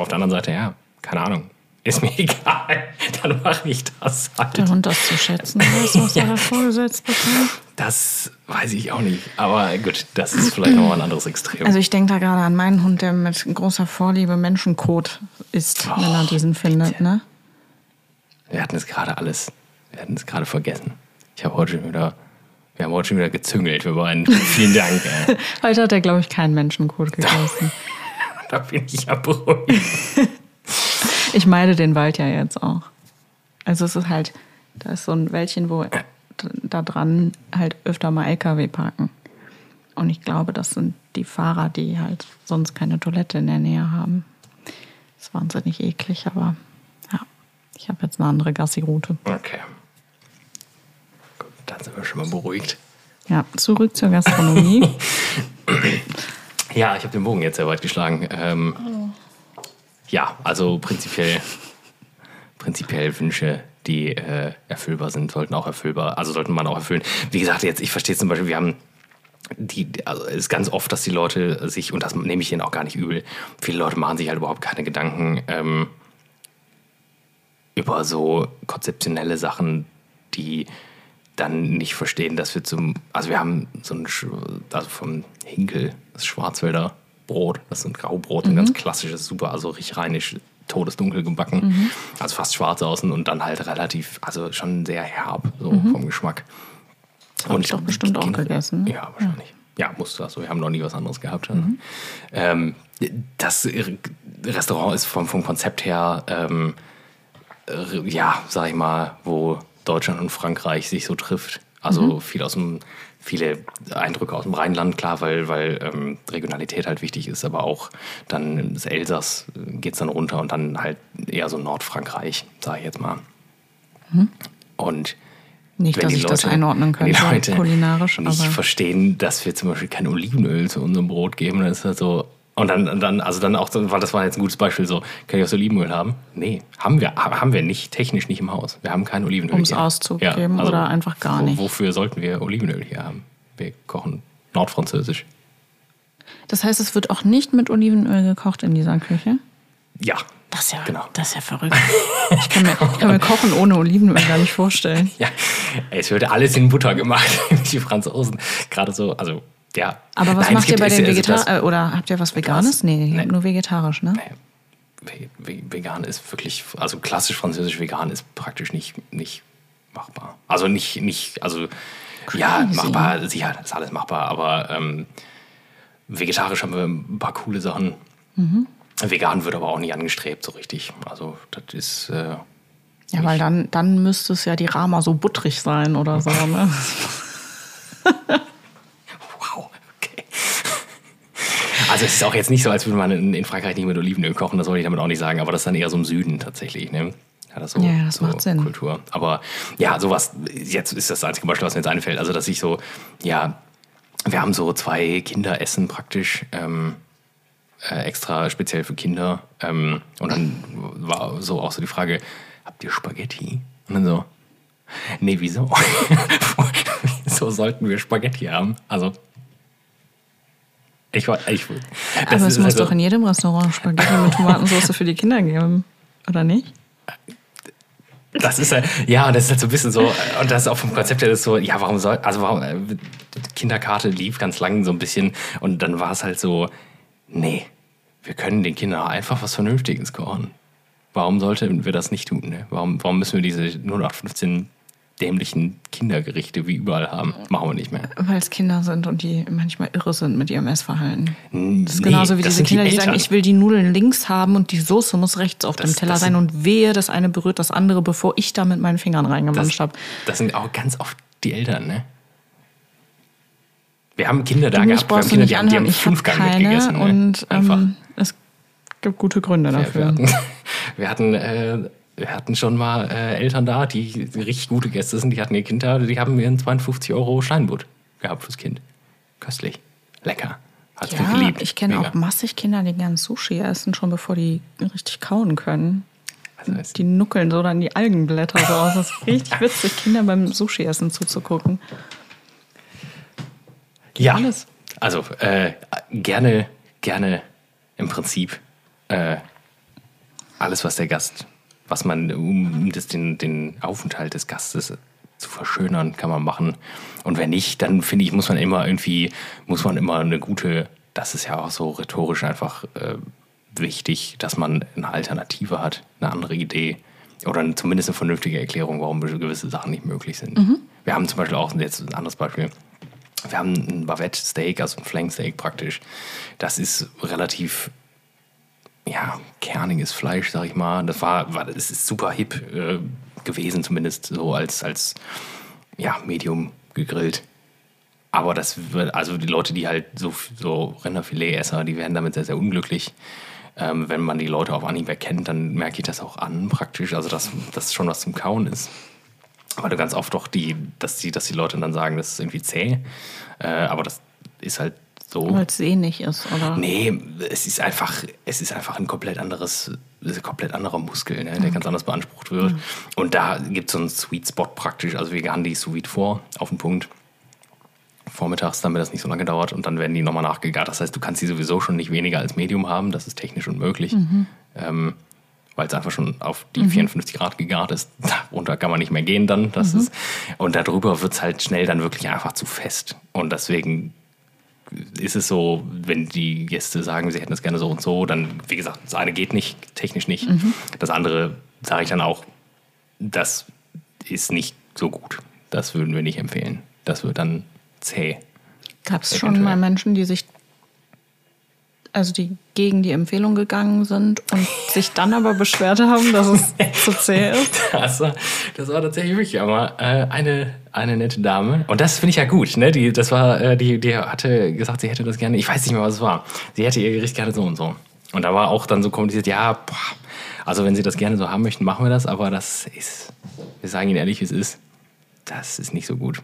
auf der anderen Seite, ja, keine Ahnung. Ist mir [LAUGHS] egal, dann mache ich das halt. Der Hund das zu schätzen weiß, was er da vorgesetzt bekommt. Das weiß ich auch nicht. Aber gut, das ist vielleicht noch mal ein anderes Extrem. Also ich denke da gerade an meinen Hund, der mit großer Vorliebe Menschenkot isst, wenn er Oh, diesen findet. Ne? wir hatten es gerade alles, wir hatten es gerade vergessen. Ich habe heute schon wieder, wir haben heute schon wieder gezüngelt. Wir waren, [LAUGHS] vielen Dank. Ey. Heute hat er, glaube ich, keinen Menschenkot [LAUGHS] gegessen. Da bin ich ja beruhigt. Ich meide den Wald ja jetzt auch. Also es ist halt, da ist so ein Wäldchen, wo da dran halt öfter mal LKW parken. Und ich glaube, das sind die Fahrer, die halt sonst keine Toilette in der Nähe haben. Das ist wahnsinnig eklig, aber ja, ich habe jetzt eine andere Gassi-Route. Okay. Gut, dann sind wir schon mal beruhigt. Ja, zurück zur Gastronomie. [LAUGHS] Ja, ich habe den Bogen jetzt sehr weit geschlagen. Ähm, Ja, also prinzipiell, prinzipiell Wünsche, die äh, erfüllbar sind, sollten auch erfüllbar, also sollten man auch erfüllen. Wie gesagt, jetzt, ich verstehe zum Beispiel, wir haben die, also es ist ganz oft, dass die Leute sich, und das nehme ich ihnen auch gar nicht übel, viele Leute machen sich halt überhaupt keine Gedanken ähm, über so konzeptionelle Sachen, die dann nicht verstehen, dass wir zum, also wir haben so ein, also vom Hinkel, das Schwarzwälder Brot, das ist ein Graubrot, ein ganz klassisches, super, also richtig rheinisch, todesdunkel gebacken, also fast schwarz außen und dann halt relativ, also schon sehr herb, so vom Geschmack. Hab ich doch bestimmt auch gegessen, ne? Ja, wahrscheinlich. Ja, musst du. Also wir haben noch nie was anderes gehabt. Mhm. Ähm, das Restaurant ist vom, vom Konzept her, ähm, ja, sag ich mal, wo Deutschland und Frankreich sich so trifft. Also mhm. viel aus dem, viele Eindrücke aus dem Rheinland, klar, weil, weil ähm, Regionalität halt wichtig ist, aber auch dann das Elsass geht es dann runter und dann halt eher so Nordfrankreich, sage ich jetzt mal. Mhm. Und nicht, dass ich Leute, das einordnen könnte, die Leute kulinarisch. Nicht aber verstehen, dass wir zum Beispiel kein Olivenöl zu unserem Brot geben, dann ist das so. Und dann, dann, also dann auch, weil das war jetzt ein gutes Beispiel, so, kann ich auch Olivenöl haben? Nee, haben wir, haben wir nicht, technisch nicht im Haus. Wir haben kein Olivenöl. Um es auszugeben ja, also oder einfach gar nicht. Wofür sollten wir Olivenöl hier haben? Wir kochen nordfranzösisch. Das heißt, es wird auch nicht mit Olivenöl gekocht in dieser Küche? Ja, das ist ja, genau. das ist ja verrückt. Ich kann, mir, ich kann mir Kochen ohne Olivenöl gar nicht vorstellen. [LAUGHS] Ja, es wird alles in Butter gemacht, [LAUGHS] die Franzosen. Gerade so, also ja. Aber was Nein, macht ihr bei den Vegetariern? Also oder habt ihr was Veganes? Nee, nee, nur vegetarisch, ne? Nee. Vegan ist wirklich, also klassisch französisch vegan ist praktisch nicht, nicht machbar. Also nicht, nicht, also Crazy. ja, machbar, sicher, ist alles machbar, aber ähm, vegetarisch haben wir ein paar coole Sachen. Mhm. Vegan wird aber auch nicht angestrebt so richtig. Also das ist. Äh, ja, weil dann, dann müsste es ja die Rama so butterig sein oder so, [LAUGHS] ne? [LAUGHS] wow, okay. Also es ist auch jetzt nicht so, als würde man in, in, Frankreich nicht mit Olivenöl kochen, das wollte ich damit auch nicht sagen, aber das ist dann eher so im Süden tatsächlich, ne? Ja, das, so, ja, das so macht Sinn. Kultur. Aber ja, sowas, jetzt ist das einzige Beispiel, was mir jetzt einfällt. Also, dass ich so, ja, wir haben so zwei Kinderessen praktisch. Ähm, äh, extra speziell für Kinder. Ähm, und dann war so auch so die Frage, habt ihr Spaghetti? Und dann so, nee, wieso? [LAUGHS] so sollten wir Spaghetti haben. Also, ich ich, Aber es muss also, doch in jedem Restaurant Spaghetti mit Tomatensauce für die Kinder geben, oder nicht? Das ist ja, das ist halt so ein bisschen so, und das ist auch vom Konzept her das so, ja, warum soll, also warum, äh, Kinderkarte lief ganz lang so ein bisschen und dann war es halt so, nee, wir können den Kindern einfach was Vernünftiges kochen. Warum sollten wir das nicht tun? Ne? Warum, warum müssen wir diese 0815 dämlichen Kindergerichte wie überall haben? Machen wir nicht mehr. Weil es Kinder sind und die manchmal irre sind mit ihrem Essverhalten. Das ist nee, genauso wie diese Kinder, die, die sagen, ich will die Nudeln links haben und die Soße muss rechts auf das, dem Teller sein und wehe, das eine berührt das andere, bevor ich da mit meinen Fingern reingemanscht habe. Das sind auch ganz oft die Eltern, ne? Wir haben Kinder da gehabt, wir haben Kinder, die haben, die haben Fünfgang mitgegessen. Ne? Und ähm, es gibt gute Gründe dafür. Wir, [LAUGHS] wir hatten, äh, wir hatten schon mal äh, Eltern da, die richtig gute Gäste sind, die hatten ihr Kind da, die haben ihren 52 Euro Steinbutt gehabt fürs Kind. Köstlich. Lecker. Hat ja, geliebt. Ich kenne auch massig Kinder, die gern Sushi essen, schon bevor die richtig kauen können. Also die nuckeln so dann die Algenblätter so aus. Das ist richtig [LAUGHS] witzig, Kinder beim Sushi-Essen zuzugucken. Ja, alles. also äh, gerne, gerne im Prinzip äh, alles, was der Gast, was man, um das, den, den Aufenthalt des Gastes zu verschönern, kann man machen. Und wenn nicht, dann finde ich, muss man immer irgendwie, muss man immer eine gute, das ist ja auch so rhetorisch einfach äh, wichtig, dass man eine Alternative hat, eine andere Idee oder zumindest eine vernünftige Erklärung, warum gewisse Sachen nicht möglich sind. Mhm. Wir haben zum Beispiel auch jetzt ein anderes Beispiel wir haben ein Bavette Steak, also ein Flank Steak praktisch. Das ist relativ ja, kerniges Fleisch, sag ich mal. Das war, war das ist super hip äh, gewesen, zumindest so als, als ja, Medium gegrillt. Aber das wird, also die Leute, die halt so, so Rinderfilet-Esser, die werden damit sehr, sehr unglücklich. Ähm, wenn man die Leute auf Anhieb erkennt, dann merke ich das auch an, praktisch. Also, dass das schon was zum Kauen ist. Weil du ganz oft doch die, dass die, dass die Leute dann sagen, das ist irgendwie zäh. Äh, aber das ist halt so. Weil es sehnig ist, oder? Nee, es ist einfach, es ist einfach ein komplett anderes, ein komplett anderer Muskel, ne, der mhm. ganz anders beansprucht wird. Mhm. Und da gibt es so einen Sweet Spot praktisch. Also wir garen die sous vor, auf den Punkt. Vormittags, damit das nicht so lange dauert und dann werden die nochmal nachgegart. Das heißt, du kannst die sowieso schon nicht weniger als Medium haben, das ist technisch unmöglich. Mhm. Ähm, weil es einfach schon auf die mhm. 54 Grad gegart ist. [LAUGHS] Darunter kann man nicht mehr gehen dann. Das mhm. ist, und darüber wird es halt schnell dann wirklich einfach zu fest. Und deswegen ist es so, wenn die Gäste sagen, sie hätten es gerne so und so, dann, wie gesagt, das eine geht nicht, technisch nicht. Mhm. Das andere sage ich dann auch, das ist nicht so gut. Das würden wir nicht empfehlen. Das wird dann zäh. Gab es schon mal Menschen, die sich, also die gegen die Empfehlung gegangen sind und sich dann aber beschwert haben, dass es [LAUGHS] zu zäh ist? Das war, das war tatsächlich wirklich aber äh, eine, eine nette Dame. Und das finde ich ja gut. Ne? Die, das war, äh, die, die hatte gesagt, sie hätte das gerne, ich weiß nicht mehr, was es war. Sie hätte ihr Gericht gerne so und so. Und da war auch dann so kommuniziert, ja, boah, also wenn Sie das gerne so haben möchten, machen wir das, aber das ist, wir sagen Ihnen ehrlich, wie es ist, das ist nicht so gut.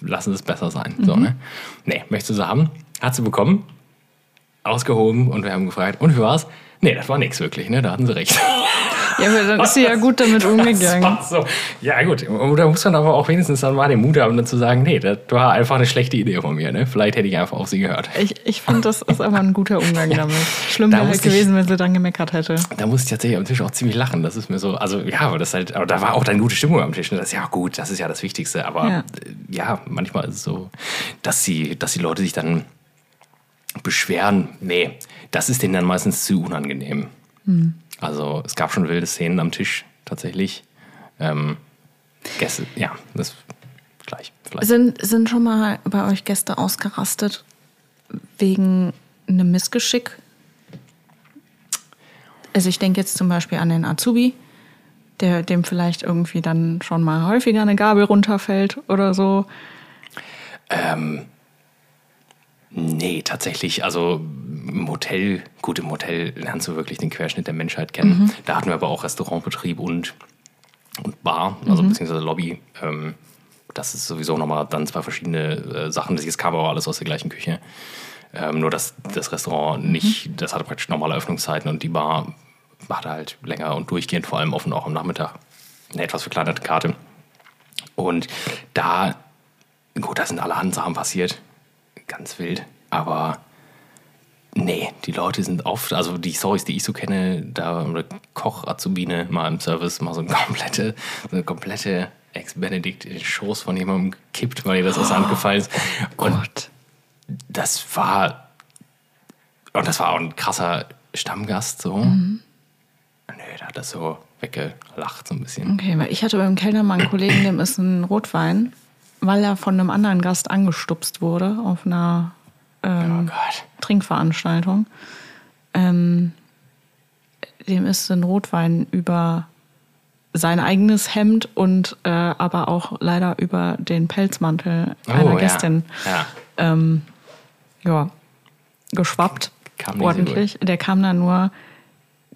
Lassen Sie es besser sein. So, ne? Nee, möchtest du sie haben? Hat sie bekommen, ausgehoben und wir haben gefragt, und wie war's? Nee, das war nichts wirklich, ne? Da hatten sie recht. Ja, aber dann ist sie ja gut damit [LAUGHS] Das umgegangen. war so. Ja, gut. Und da muss man aber auch wenigstens dann mal den Mut haben, dann zu sagen, nee, das war einfach eine schlechte Idee von mir. Ne? Vielleicht hätte ich einfach auf sie gehört. Ich, ich finde, das ist aber ein guter Umgang [LAUGHS] damit. Schlimm Da wäre halt musste ich- gewesen, wenn sie dann gemeckert hätte. Da musste ich tatsächlich am Tisch auch ziemlich lachen. Das ist mir so, also ja, aber das halt, aber da war auch dann gute Stimmung am Tisch. Ne? Das ist ja gut, das ist ja das Wichtigste. Aber Ja. ja, ja manchmal ist es so, dass sie, dass die Leute sich dann beschweren. Nee, das ist denen dann meistens zu unangenehm. Also es gab schon wilde Szenen am Tisch tatsächlich. Ähm, Gäste, ja, das gleich. Vielleicht. Sind, sind schon mal bei euch Gäste ausgerastet wegen einem Missgeschick? Also ich denke jetzt zum Beispiel an den Azubi, der dem vielleicht irgendwie dann schon mal häufiger eine Gabel runterfällt oder so. Nee, tatsächlich. Also im Hotel, gut, im Hotel lernst du wirklich den Querschnitt der Menschheit kennen. Da hatten wir aber auch Restaurantbetrieb und, und Bar, also beziehungsweise Lobby. Ähm, das ist sowieso nochmal dann zwei verschiedene äh, Sachen. Das kam aber alles aus der gleichen Küche. Ähm, nur, dass das Restaurant nicht, das hatte praktisch normale Öffnungszeiten und die Bar hatte halt länger und durchgehend, vor allem offen auch am Nachmittag. Eine etwas verkleinerte Karte. Und da, gut, da sind allerhand Sachen passiert. Ganz wild. Aber nee, die Leute sind oft, also die Stories, die ich so kenne, da eine Koch-Azubine mal im Service mal so eine [LAUGHS] komplette, so eine komplette Ex-Benedict in den Schoß von jemandem gekippt, weil ihr das aus der Hand gefallen ist. Und Gott. das war, und das war auch ein krasser Stammgast so. Mhm. Nö, da hat das so weggelacht so ein bisschen. Okay, weil ich hatte beim Kellner mal einen Kollegen, dem ist ein Rotwein, weil er von einem anderen Gast angestupst wurde auf einer Oh ähm, Gott. Trinkveranstaltung. Ähm, dem ist ein Rotwein über sein eigenes Hemd und äh, aber auch leider über den Pelzmantel einer Oh, ja. Gästin Ja. ähm, ja, geschwappt. Kam ordentlich. Der kam dann nur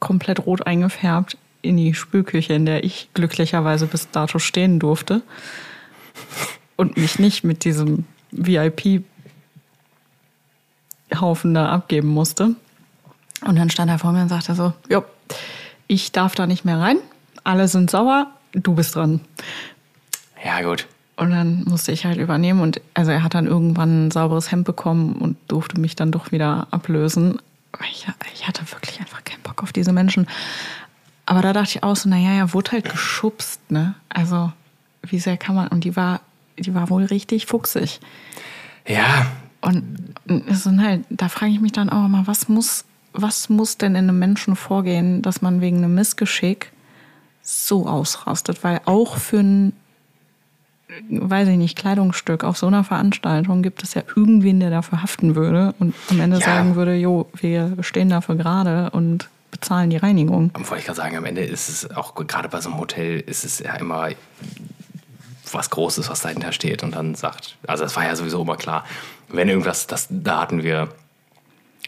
komplett rot eingefärbt in die Spülküche, in der ich glücklicherweise bis dato stehen durfte. Und mich nicht mit diesem VIP-Haufen da abgeben musste. Und dann stand er vor mir und sagte so, jo, ich darf da nicht mehr rein. Alle sind sauer, du bist dran. Ja, gut. Und dann musste ich halt übernehmen und also er hat dann irgendwann ein sauberes Hemd bekommen und durfte mich dann doch wieder ablösen. Ich, ich hatte wirklich einfach keinen Bock auf diese Menschen. Aber da dachte ich auch so, naja, er wurde halt geschubst, ne? Also, wie sehr kann man, und die war, die war wohl richtig fuchsig. Ja, Und es sind halt, da frage ich mich dann auch immer, was muss, was muss denn in einem Menschen vorgehen, dass man wegen einem Missgeschick so ausrastet? Weil auch für ein, weiß ich nicht, Kleidungsstück auf so einer Veranstaltung gibt es ja irgendwen, der dafür haften würde und am Ende Ja. sagen würde, jo, wir stehen dafür gerade und bezahlen die Reinigung. wollte ich gerade sagen, am Ende ist es auch gerade bei so einem Hotel ist es ja immer was Großes, was dahinter steht. Und dann sagt, also das war ja sowieso immer klar, wenn irgendwas, das, da hatten wir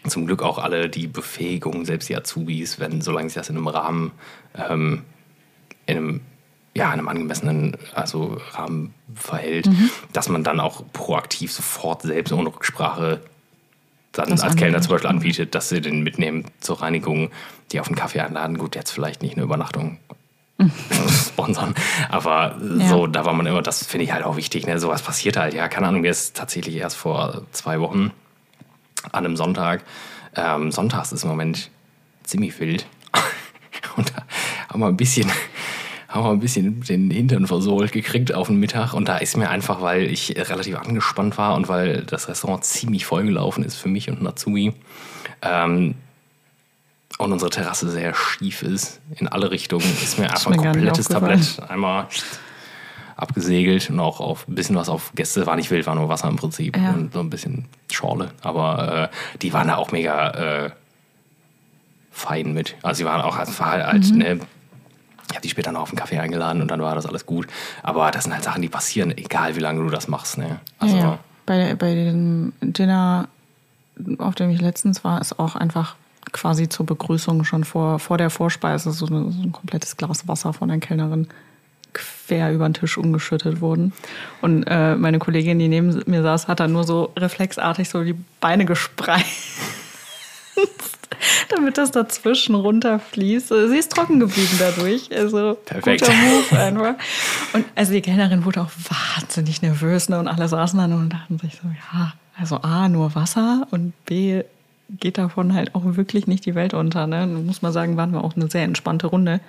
zum Glück auch alle die Befähigung, selbst die Azubis, wenn, solange sich das in einem Rahmen, ähm, in einem, ja, in einem angemessenen also Rahmen verhält, dass man dann auch proaktiv sofort selbst ohne Rücksprache dann Das als Kellner zum Beispiel anbietet, dass sie den mitnehmen zur Reinigung, die auf einen Kaffee einladen. Gut, jetzt vielleicht nicht eine Übernachtung [LAUGHS] sponsern, aber Ja. so, da war man immer, das finde ich halt auch wichtig, ne? sowas passiert halt, ja, keine Ahnung, mir ist tatsächlich erst vor zwei Wochen an einem Sonntag, ähm, sonntags ist im Moment ziemlich wild [LAUGHS] und da haben wir ein bisschen haben wir ein bisschen den Hintern versohlt gekriegt auf den Mittag und da ist mir einfach, weil ich relativ angespannt war und weil das Restaurant ziemlich vollgelaufen ist für mich und Natsumi ähm, und unsere Terrasse sehr schief ist in alle Richtungen, ist mir einfach ein komplettes. Tablett einmal abgesegelt und auch auf ein bisschen was auf Gäste. War nicht wild, war nur Wasser im Prinzip Ja. und so ein bisschen Schorle. Aber äh, die waren da auch mega äh, fein mit. Also sie waren auch, war halt, Mhm. ne, ich habe die später noch auf einen Kaffee eingeladen und dann war das alles gut. Aber das sind halt Sachen, die passieren, egal wie lange du das machst. Ne? Also, ja, ja. Bei, bei dem Dinner, auf dem ich letztens war, ist auch einfach quasi zur Begrüßung schon vor, vor der Vorspeise so, eine, so ein komplettes Glas Wasser von der Kellnerin quer über den Tisch umgeschüttet worden. Und äh, meine Kollegin, die neben mir saß, hat dann nur so reflexartig so die Beine gespreizt, [LAUGHS] damit das dazwischen runterfließt. Sie ist trocken geblieben dadurch. Also Perfekt. guter Move einfach. Und also die Kellnerin wurde auch wahnsinnig nervös ne? und alle saßen dann und dachten sich so, ja, also A, nur Wasser und B, geht davon halt auch wirklich nicht die Welt unter. Ne? Muss man sagen, waren wir auch eine sehr entspannte Runde.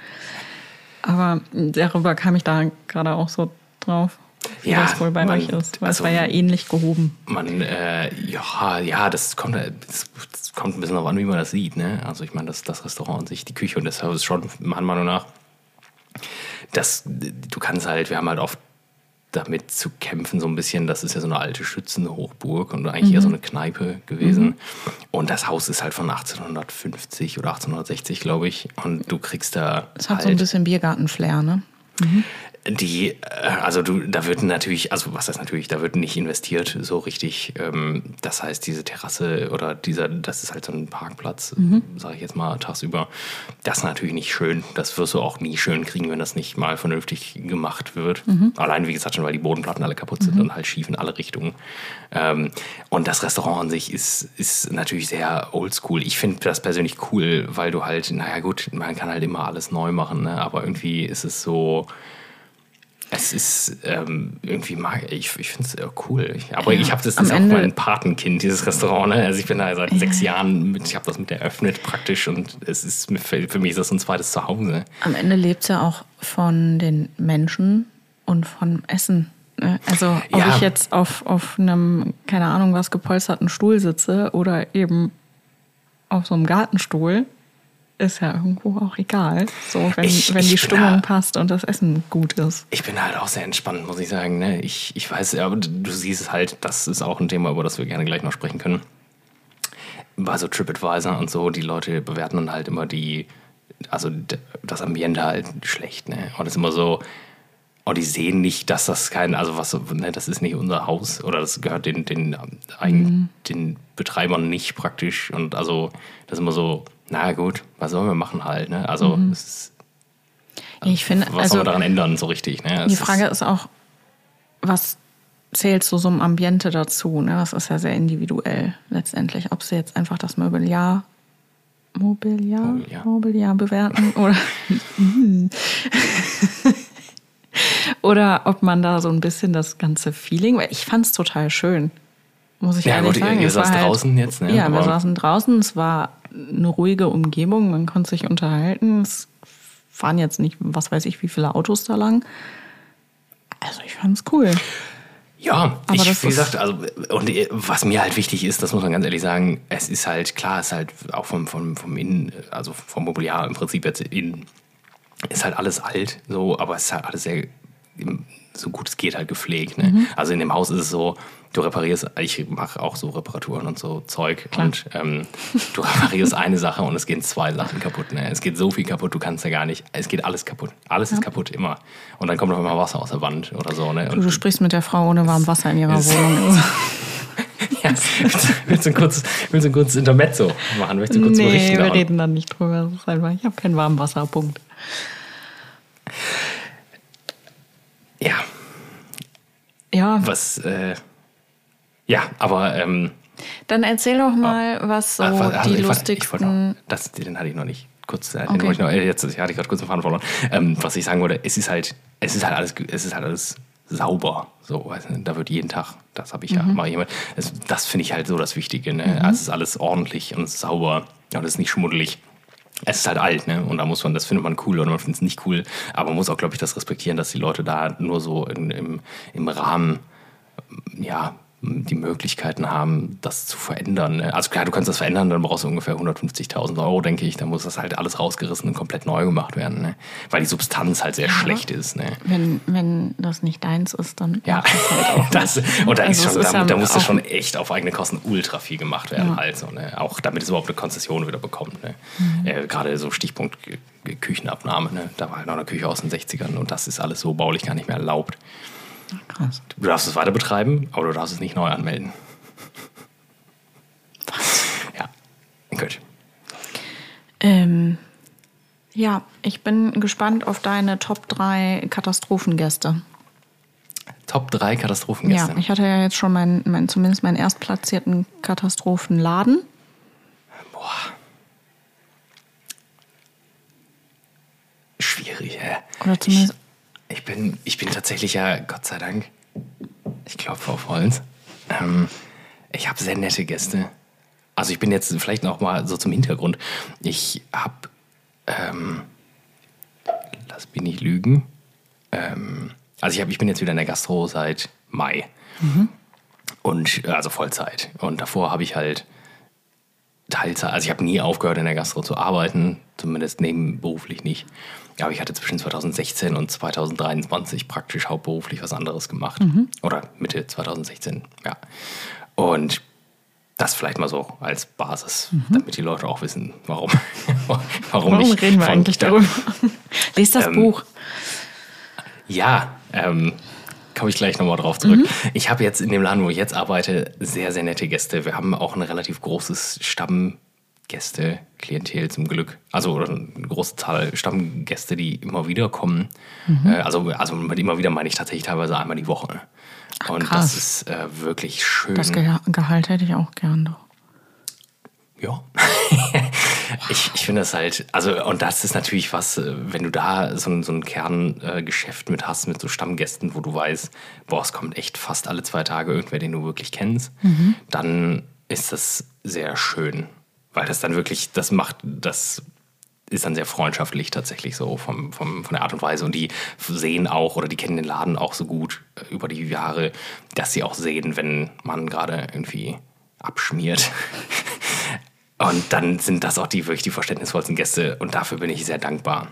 Aber darüber kam ich da gerade auch so drauf, wie Ja, das wohl bei man- euch ist. Weil also- es war ja ähnlich gehoben. Man, äh, ja, ja, das kommt, das, das kommt ein bisschen darauf an, wie man das sieht. Ne? Also ich meine, das, das Restaurant an sich, die Küche und der Service schon, meiner Meinung nach, das, du kannst halt, wir haben halt oft damit zu kämpfen, so ein bisschen, das ist ja so eine alte Schützenhochburg und eigentlich eher so eine Kneipe gewesen. Und das Haus ist halt von 1850 oder 1860, glaube ich. Und du kriegst da Es hat halt so ein bisschen Biergarten-Flair, ne? Die, äh, also du, da wird natürlich, also was heißt natürlich, da wird nicht investiert so richtig. Ähm, das heißt, diese Terrasse oder dieser, das ist halt so ein Parkplatz, sage ich jetzt mal tagsüber. Das ist natürlich nicht schön. Das wirst du auch nie schön kriegen, wenn das nicht mal vernünftig gemacht wird. Allein, wie gesagt, schon, weil die Bodenplatten alle kaputt sind und halt schief in alle Richtungen. Ähm, und das Restaurant an sich ist, ist natürlich sehr oldschool. Ich finde das persönlich cool, weil du halt, naja gut, man kann halt immer alles neu machen, ne? aber irgendwie ist es so, es ist ähm, irgendwie mag ich, ich finde es äh, cool. Aber Ja, ich habe das, das ist auch Ende- mein Patenkind, dieses Restaurant. Ne? Also ich bin da seit sechs Jahren mit, ich habe das mit eröffnet praktisch und es ist für, mich ist das so ein zweites Zuhause. Am Ende lebt es ja auch von den Menschen und von Essen. ne? Also ob Ja. ich jetzt auf, auf einem, keine Ahnung was, gepolsterten Stuhl sitze oder eben auf so einem Gartenstuhl, ist ja irgendwo auch egal. So, wenn, Ich- wenn ich die Stimmung da- passt und das Essen gut ist. Ich bin halt auch sehr entspannt, muss ich sagen. Ne? Ich, ich weiß, aber du siehst es halt, das ist auch ein Thema, über das wir gerne gleich noch sprechen können. Bei so TripAdvisor und so, die Leute bewerten dann halt immer die, also das Ambiente halt schlecht. Ne? Und es ist immer so, und die sehen nicht, dass das kein, also was, ne, das ist nicht unser Haus oder das gehört den, den, eigen- den Betreibern nicht praktisch. Und also, das ist immer so, na gut, was sollen wir machen halt, ne? Also, es ist, Ja, ich finde, was soll also man daran ändern, so richtig, ne? Es die ist- Frage ist auch, was zählt zu so einem Ambiente dazu? Ne? Das ist ja sehr individuell letztendlich. Ob sie jetzt einfach das Mobiliar, Mobiliar, Mobiliar. Mobiliar bewerten [LAUGHS] oder, [LAUGHS] oder ob man da so ein bisschen das ganze Feeling, weil ich fand es total schön. Muss ich Ja, ehrlich gut, ihr- sagen. ihr Es war saßt draußen jetzt, ne? Ja, wir saßen draußen. Es war eine ruhige Umgebung. Man konnte sich unterhalten. Es fahren jetzt nicht, was weiß ich, wie viele Autos da lang. Also ich fand's cool. Ja, Aber ich, wie gesagt, also, und äh, was mir halt wichtig ist, das muss man ganz ehrlich sagen, es ist halt, klar, es ist halt auch vom, vom, vom Innen, also vom Mobiliar im Prinzip jetzt innen, ist halt alles alt, so, aber es ist halt alles sehr, so gut es geht, halt gepflegt. Ne? Mhm. Also in dem Haus ist es so, du reparierst, ich mache auch so Reparaturen und so Zeug Klar. und ähm, du reparierst eine Sache und es gehen zwei Sachen kaputt. Ne? Es geht so viel kaputt, du kannst ja gar nicht, es geht alles kaputt. Alles ist kaputt, immer. Und dann kommt noch immer Wasser aus der Wand oder so. Ne? Du, du sprichst mit der Frau ohne warm Wasser in ihrer Wohnung. [LAUGHS] Ja, willst du ein kurzes, willst du ein kurzes Intermezzo machen? Möchtest du kurz nee, berichten? wir reden dann nicht drüber. Es ist einfach, ich habe kein warmes Wasser, Punkt. Ja, Ja, was, äh, ja, aber, ähm, dann erzähl doch mal, was so was- also die ich wollte- ich wollte lustigsten... das, den hatte ich noch nicht. Kurz, äh, den Okay. wollte ich noch, äh, jetzt hatte ich gerade kurz den Faden verloren. Ähm, was ich sagen wollte, es ist halt, es ist halt alles, es ist halt alles sauber. So, du, da wird jeden Tag, das habe ich ja, mache ich immer. Das, das finde ich halt so das Wichtige. Ne? Also es ist alles ordentlich und sauber und es ist nicht schmuddelig. Es ist halt alt, ne? Und da muss man, das findet man cool oder man findet es nicht cool. Aber man muss auch, glaube ich, das respektieren, dass die Leute da nur so in, im, im Rahmen, ja, die Möglichkeiten haben, das zu verändern. Also klar, du kannst das verändern, dann brauchst du ungefähr 150.000 Euro, denke ich. Dann muss das halt alles rausgerissen und komplett neu gemacht werden, ne? weil die Substanz halt sehr ja. schlecht ist. Ne? Wenn, wenn das nicht deins ist, dann ja, das halt auch [LAUGHS] das, und da, also schon, da, da muss das schon echt auf eigene Kosten ultra viel gemacht werden, ja. halt so, ne? auch damit es überhaupt eine Konzession wieder bekommt. Ne? Mhm. Äh, Gerade so Stichpunkt Küchenabnahme, ne? da war halt noch eine Küche aus den 60ern und das ist alles so baulich gar nicht mehr erlaubt. Krass. Du darfst es weiter betreiben, aber du darfst es nicht neu anmelden. Was? Ja, gut. Ähm, ja, ich bin gespannt auf deine Top 3 Katastrophengäste. Top 3 Katastrophengäste? Ja, ich hatte ja jetzt schon meinen, mein, zumindest meinen erstplatzierten Katastrophenladen. Boah. Schwierig, hä? Oder zumindest ich ich bin, ich bin tatsächlich ja, Gott sei Dank, ich klopfe auf Holz. Ähm, ich habe sehr nette Gäste. Also ich bin jetzt vielleicht noch mal so zum Hintergrund. Ich habe, ähm, lass mich nicht lügen. Ähm, also ich, hab, ich bin jetzt wieder in der Gastro seit Mai. Mhm. Und also Vollzeit. Und davor habe ich halt Teilzeit, also ich habe nie aufgehört in der Gastro zu arbeiten, zumindest nebenberuflich nicht. Aber ich hatte zwischen 2016 und 2023 praktisch hauptberuflich was anderes gemacht. Mhm. Oder Mitte 2016, ja. Und das vielleicht mal so als Basis, mhm. damit die Leute auch wissen, warum. [LAUGHS] warum, warum ich reden wir eigentlich darüber? [LAUGHS] Lest das ähm, Buch. Ja, ähm, komme ich gleich nochmal drauf zurück. Mhm. Ich habe jetzt in dem Laden, wo ich jetzt arbeite, sehr, sehr nette Gäste. Wir haben auch ein relativ großes Stammgäste-Klientel zum Glück. Also oder eine große Zahl Stammgäste, die immer wieder kommen. Mhm. Äh, also, also mit immer wieder meine ich tatsächlich teilweise einmal die Woche. Ach, Und krass. das ist äh, wirklich schön. Das Gehalt hätte ich auch gern doch. Ja. [LAUGHS] ich, ich finde das halt, also, und das ist natürlich was, äh, wenn du da so ein, so ein Kerngeschäft mit hast, mit so Stammgästen, wo du weißt, boah, es kommt echt fast alle zwei Tage irgendwer, den du wirklich kennst, mhm. dann ist das sehr schön. Weil das dann wirklich, das macht, das ist dann sehr freundschaftlich tatsächlich so vom, vom, von der Art und Weise. Und die sehen auch oder die kennen den Laden auch so gut äh, über die Jahre, dass sie auch sehen, wenn man gerade irgendwie abschmiert. [LAUGHS] Und dann sind das auch die wirklich die verständnisvollsten Gäste und dafür bin ich sehr dankbar.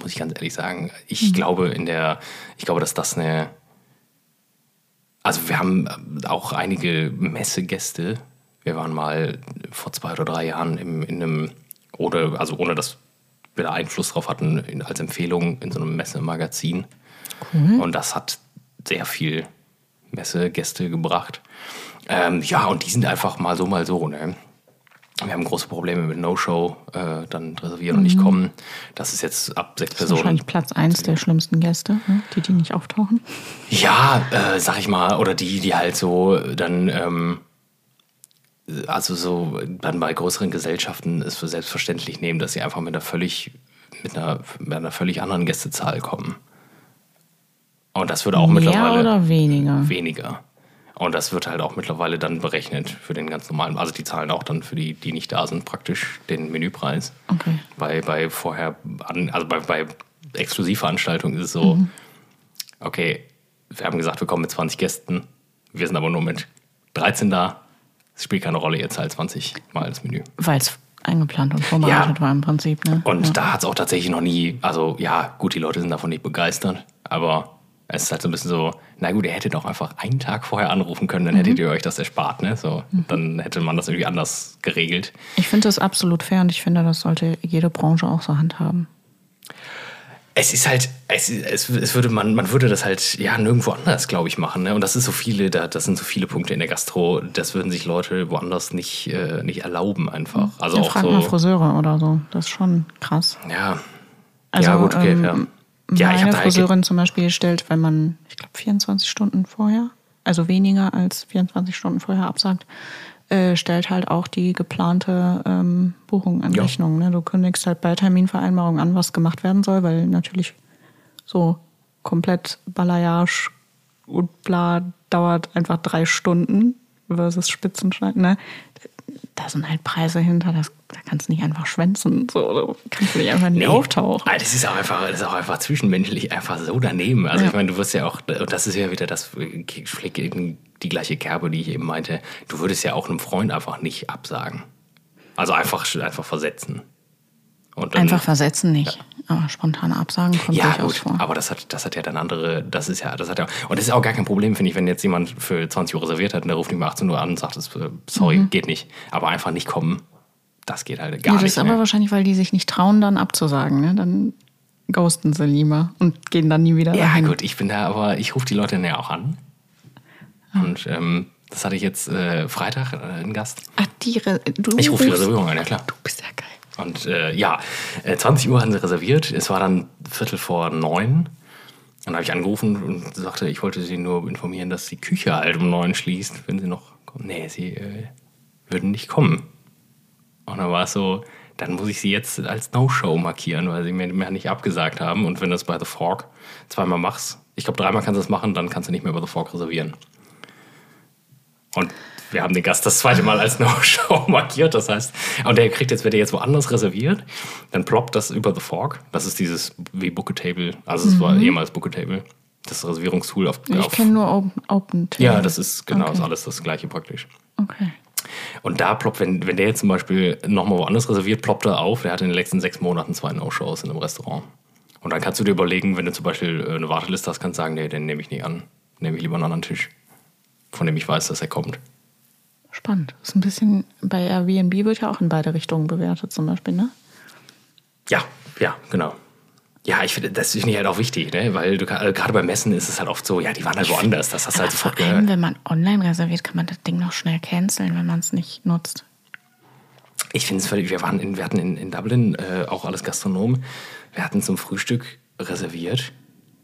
Muss ich ganz ehrlich sagen. Ich mhm. glaube in der, ich glaube, dass das eine, also wir haben auch einige Messegäste. Wir waren mal vor zwei oder drei Jahren im, in einem, oder, also ohne dass wir da Einfluss drauf hatten, in, als Empfehlung in so einem Messemagazin. Cool. Und das hat sehr viel Messegäste gebracht. Ähm, ja, und die sind einfach mal so, mal so. Ne? Wir haben große Probleme mit No-Show, äh, dann reservieren mhm. und nicht kommen. Das ist jetzt ab sechs das ist Personen. Wahrscheinlich Platz eins der schlimmsten Gäste, ne? die, die nicht auftauchen. Ja, äh, sag ich mal, oder die, die halt so dann, ähm, also so dann bei größeren Gesellschaften es für selbstverständlich nehmen, dass sie einfach mit einer völlig, mit einer, mit einer völlig anderen Gästezahl kommen. Und das würde auch Mehr mittlerweile. oder weniger? Weniger. Und das wird halt auch mittlerweile dann berechnet für den ganz normalen. Also die zahlen auch dann für die, die nicht da sind, praktisch den Menüpreis. Okay. Bei, bei vorher, also bei, bei Exklusivveranstaltungen ist es so, mhm. okay, wir haben gesagt, wir kommen mit 20 Gästen, wir sind aber nur mit 13 da. Es spielt keine Rolle, ihr zahlt 20 Mal das Menü. Weil es eingeplant und vorbereitet ja. war im Prinzip. Ne? Und ja. da hat es auch tatsächlich noch nie, also ja, gut, die Leute sind davon nicht begeistert, aber es ist halt so ein bisschen so, na gut, ihr hättet doch einfach einen Tag vorher anrufen können, dann mhm. hättet ihr euch das erspart, ne? So, mhm. dann hätte man das irgendwie anders geregelt. Ich finde das absolut fair und ich finde, das sollte jede Branche auch so handhaben. Es ist halt, es, es, es würde man, man würde das halt ja nirgendwo anders, glaube ich, machen. Ne? Und das ist so viele, da, das sind so viele Punkte in der Gastro, das würden sich Leute woanders nicht, äh, nicht erlauben einfach. Also ja, auch frag so, mal Friseure oder so. Das ist schon krass. Ja. Also, ja, gut, okay, ähm, ja ja, meine Friseurin zum Beispiel stellt, wenn man, ich glaube, 24 Stunden vorher, also weniger als 24 Stunden vorher absagt, äh, stellt halt auch die geplante ähm, Buchung an ja. Rechnung. Ne? Du kündigst halt bei Terminvereinbarung an, was gemacht werden soll, weil natürlich so komplett Balayage und bla dauert einfach drei Stunden versus Spitzenschneiden. Ne? da sind halt Preise hinter, das, da kannst du nicht einfach schwänzen, so, oder kannst du nicht einfach nicht nee. auftauchen. Das ist auch einfach, das ist auch einfach zwischenmenschlich einfach so daneben. Also ja. ich meine, du wirst ja auch, und das ist ja wieder das, schlägt die gleiche Kerbe, die ich eben meinte. Du würdest ja auch einem Freund einfach nicht absagen. Also einfach, einfach versetzen. Und dann, einfach versetzen nicht. Ja. Aber spontane Absagen kommt ja, durchaus gut, vor. Aber das hat, das hat ja dann andere, das ist ja, das hat ja, und das ist auch gar kein Problem, finde ich, wenn jetzt jemand für 20 Uhr reserviert hat und der ruft mich um 18 Uhr an und sagt, äh, sorry, mhm. geht nicht. Aber einfach nicht kommen, das geht halt gar ja, das nicht. Das ist aber wahrscheinlich, weil die sich nicht trauen, dann abzusagen. Ne? Dann ghosten sie lieber und gehen dann nie wieder Ja, dahin. gut, ich bin da, aber ich rufe die Leute ja auch an. Ah. Und ähm, das hatte ich jetzt äh, Freitag, äh, einen Gast. Ach, die Re du Ich rufe die Reservierung an, ja klar. Du bist ja geil. Und äh, ja, 20 äh, Uhr hatten sie reserviert. Es war dann Viertel vor neun. Dann habe ich angerufen und sagte, ich wollte sie nur informieren, dass die Küche halt um neun schließt, wenn sie noch kommen. Nee, sie äh, würden nicht kommen. Und dann war es so, dann muss ich sie jetzt als No-Show markieren, weil sie mir, mir nicht abgesagt haben. Und wenn du das bei The Fork zweimal machst, ich glaube, dreimal kannst du das machen, dann kannst du nicht mehr bei The Fork reservieren. Und wir haben den Gast das zweite Mal als [LAUGHS] No-Show markiert. Das heißt, und der kriegt jetzt, wenn der jetzt woanders reserviert, dann ploppt das über The Fork. Das ist dieses wie Booketable, also es mhm. war ehemals Booketable. Das Reservierungstool auf. Ich kenne nur Open, Open Ja, das ist genau, okay. ist alles das gleiche praktisch. Okay. Und da ploppt, wenn, wenn der jetzt zum Beispiel nochmal woanders reserviert, ploppt er auf, der hat in den letzten sechs Monaten zwei No-Shows in einem Restaurant. Und dann kannst du dir überlegen, wenn du zum Beispiel äh, eine Warteliste hast, kannst du sagen, nee, den nehme ich nicht an. Nehme ich lieber einen anderen Tisch, von dem ich weiß, dass er kommt. Spannend. Das ist ein bisschen, bei Airbnb wird ja auch in beide Richtungen bewertet, zum Beispiel, ne? Ja, ja, genau. Ja, ich finde, das ist nicht halt auch wichtig, ne? weil du, also gerade beim Messen ist es halt oft so, ja, die waren halt woanders, das hast du halt sofort vor allem, wenn man online reserviert, kann man das Ding noch schnell canceln, wenn man es nicht nutzt. Ich finde es völlig, wir, waren in, wir hatten in, in Dublin äh, auch alles Gastronom, wir hatten zum Frühstück reserviert,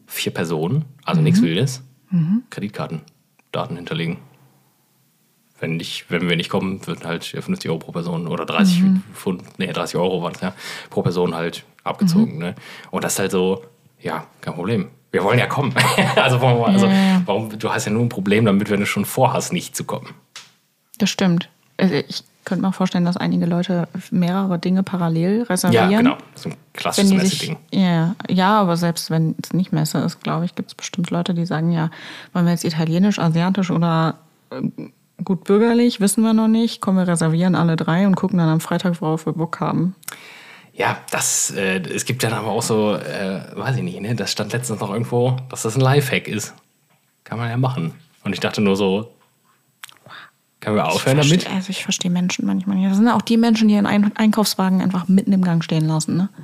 vier Personen, also mhm. nichts Wildes, mhm. Kreditkartendaten hinterlegen. Wenn, nicht, wenn wir nicht kommen, würden halt 50 Euro pro Person oder 30 mhm. Pfund, nee, 30 Euro waren es ja, pro Person halt abgezogen. Mhm. Ne? Und das ist halt so, ja, kein Problem. Wir wollen ja kommen. [LAUGHS] also, warum, also ja. warum, du hast ja nur ein Problem damit, wenn du schon vorhast, nicht zu kommen. Das stimmt. Also ich könnte mir vorstellen, dass einige Leute mehrere Dinge parallel reservieren. Ja, genau. So ein klassisches Messeding. Ja, ja, aber selbst wenn es nicht Messe ist, glaube ich, gibt es bestimmt Leute, die sagen, ja, wollen wir jetzt italienisch, asiatisch oder äh, gut bürgerlich, wissen wir noch nicht. Kommen wir reservieren alle drei und gucken dann am Freitag, worauf wir Bock haben. Ja, das, äh, es gibt dann aber auch so, äh, weiß ich nicht, ne? das stand letztens noch irgendwo, dass das ein Lifehack ist. Kann man ja machen. Und ich dachte nur so, können wir aufhören ich damit? Also ich verstehe Menschen manchmal nicht. Das sind auch die Menschen, die ihren Einkaufswagen einfach mitten im Gang stehen lassen, ne? [LAUGHS]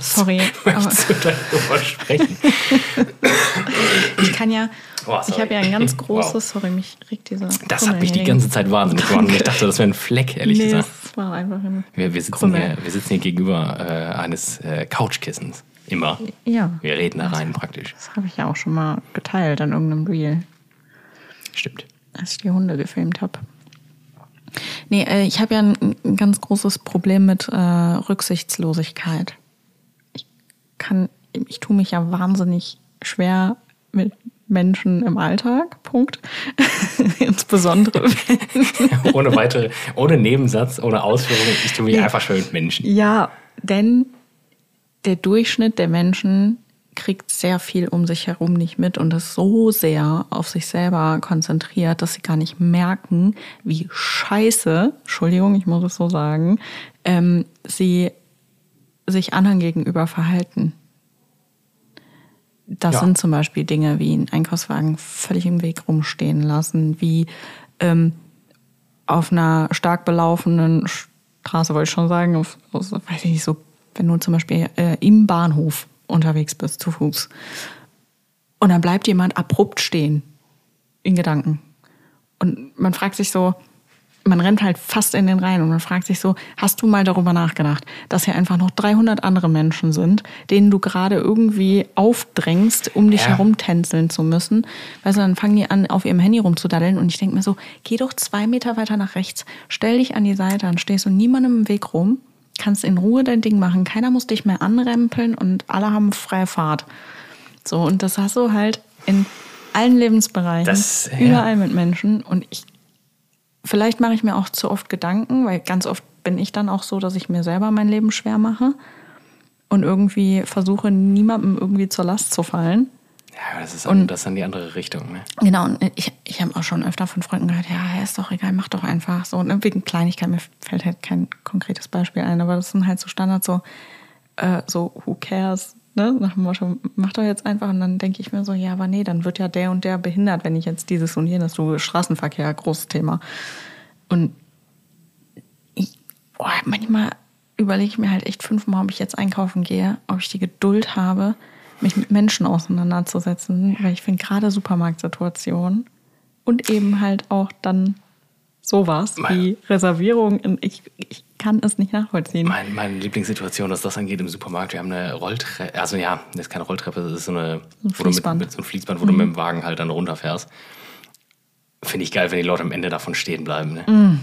Sorry. Möchtest du darüber sprechen? [LAUGHS] ich kann ja, oh, ich habe ja ein ganz [LAUGHS] großes, wow. sorry, mich regt dieser. Das hat mich die ganze Zeit wahnsinnig gemacht. Ich dachte, das wäre ein Fleck, ehrlich nee, gesagt. Das war einfach ein wir, wir, sitzen hier, wir sitzen hier gegenüber äh, eines äh, Couchkissens. Immer. Ja. Wir reden da rein praktisch. Das habe ich ja auch schon mal geteilt an irgendeinem Reel. Stimmt. Als ich die Hunde gefilmt habe. Nee, äh, ich habe ja ein, ein, ganz großes Problem mit äh, Rücksichtslosigkeit kann, ich tue mich ja wahnsinnig schwer mit Menschen im Alltag. Punkt. [LAUGHS] Insbesondere wenn. [LAUGHS] ohne weitere, ohne Nebensatz, ohne Ausführung, ich tue mich ja. einfach schwer mit Menschen. Ja, denn der Durchschnitt der Menschen kriegt sehr viel um sich herum nicht mit und ist so sehr auf sich selber konzentriert, dass sie gar nicht merken, wie scheiße, Entschuldigung, ich muss es so sagen, ähm, sie sich anderen gegenüber verhalten. Das ja. sind zum Beispiel Dinge wie einen Einkaufswagen völlig im Weg rumstehen lassen, wie ähm, auf einer stark belaufenen Straße, wollte ich schon sagen, auf, auf, weiß ich nicht, so, wenn du zum Beispiel äh, im Bahnhof unterwegs bist, zu Fuß, und dann bleibt jemand abrupt stehen, in Gedanken. Und man fragt sich so, man rennt halt fast in den Reihen und man fragt sich so, hast du mal darüber nachgedacht, dass hier einfach noch 300 andere Menschen sind, denen du gerade irgendwie aufdrängst, um dich ja. herumtänzeln zu müssen. Weißt du, dann fangen die an, auf ihrem Handy rumzudaddeln und ich denke mir so, geh doch zwei Meter weiter nach rechts, stell dich an die Seite, dann stehst du niemandem im Weg rum, kannst in Ruhe dein Ding machen, keiner muss dich mehr anrempeln und alle haben freie Fahrt. So, und das hast du halt in allen Lebensbereichen, das, ja. überall mit Menschen und ich Vielleicht mache ich mir auch zu oft Gedanken, weil ganz oft bin ich dann auch so, dass ich mir selber mein Leben schwer mache und irgendwie versuche, niemandem irgendwie zur Last zu fallen. Ja, das ist, dann, das dann die andere Richtung. Ne? Genau, und ich, ich habe auch schon öfter von Freunden gehört, ja, ist doch egal, mach doch einfach so. Ne? Wegen Kleinigkeit, mir fällt halt kein konkretes Beispiel ein, aber das sind halt so Standards, so, äh, so who cares, ne? Nach dem Motto, mach doch jetzt einfach. Und dann denke ich mir so, ja, aber nee, dann wird ja der und der behindert, wenn ich jetzt dieses und jenes, so Straßenverkehr, großes Thema. Und ich, boah, manchmal überlege ich mir halt echt fünfmal, ob ich jetzt einkaufen gehe, ob ich die Geduld habe, mich mit Menschen auseinanderzusetzen, weil ich finde gerade Supermarktsituationen und eben halt auch dann sowas wie Reservierung, ich, ich kann es nicht nachvollziehen. Meine, meine Lieblingssituation, was das angeht im Supermarkt, wir haben eine Rolltreppe, also ja, das ist keine Rolltreppe, das ist so eine ein Fließband, mit, mit so ein Fließband wo mhm. du mit dem Wagen halt dann runterfährst. Finde ich geil, wenn die Leute am Ende davon stehen bleiben. Ne? Mhm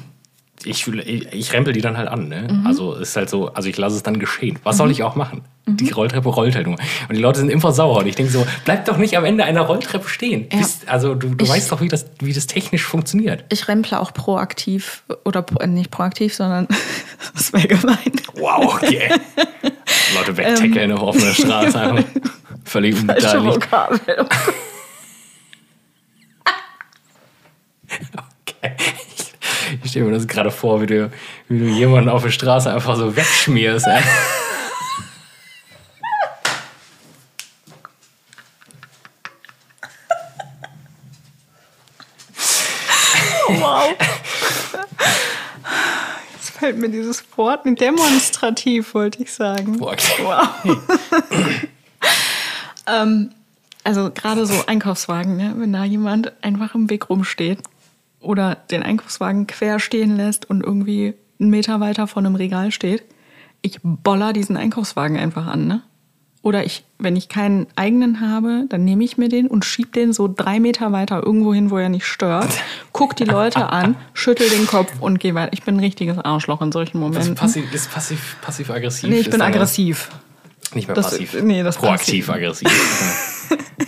ich, ich, rempel die dann halt an. Ne? Mhm. Also ist halt so, also ich lasse es dann geschehen. Was mhm. soll ich auch machen? Mhm. Die Rolltreppe rollt halt nur. Und die Leute sind immer sauer. Und ich denke so, bleib doch nicht am Ende einer Rolltreppe stehen. Ja. Bist, also du, du ich, weißt doch, wie das, wie das technisch funktioniert. Ich remple auch proaktiv, oder äh, nicht proaktiv, sondern [LAUGHS] das wäre gemein. Wow, okay. [LAUGHS] Leute wegtackeln ähm, auf offener Straße. [LAUGHS] Völlig unbeteiligt. okay. Ich stelle mir das gerade vor, wie du, wie du jemanden auf der Straße einfach so wegschmierst. Ey. wow. Jetzt fällt mir dieses Wort demonstrativ, wollte ich sagen. Okay. Wow. [LAUGHS] ähm, also gerade so Einkaufswagen, ne? wenn da jemand einfach im Weg rumsteht oder den Einkaufswagen quer stehen lässt und irgendwie einen Meter weiter vor einem Regal steht, ich boller diesen Einkaufswagen einfach an, ne? Oder ich, wenn ich keinen eigenen habe, dann nehme ich mir den und schieb den so drei Meter weiter irgendwo hin, wo er nicht stört. Guck die Leute an, schüttel den Kopf und geh weiter. Ich bin ein richtiges Arschloch in solchen Momenten. Das passiv, ist passiv, passiv aggressiv? Nee, ich bin aggressiv. Nicht mehr das, passiv. Nee, das Proaktiv aggressiv. [LAUGHS]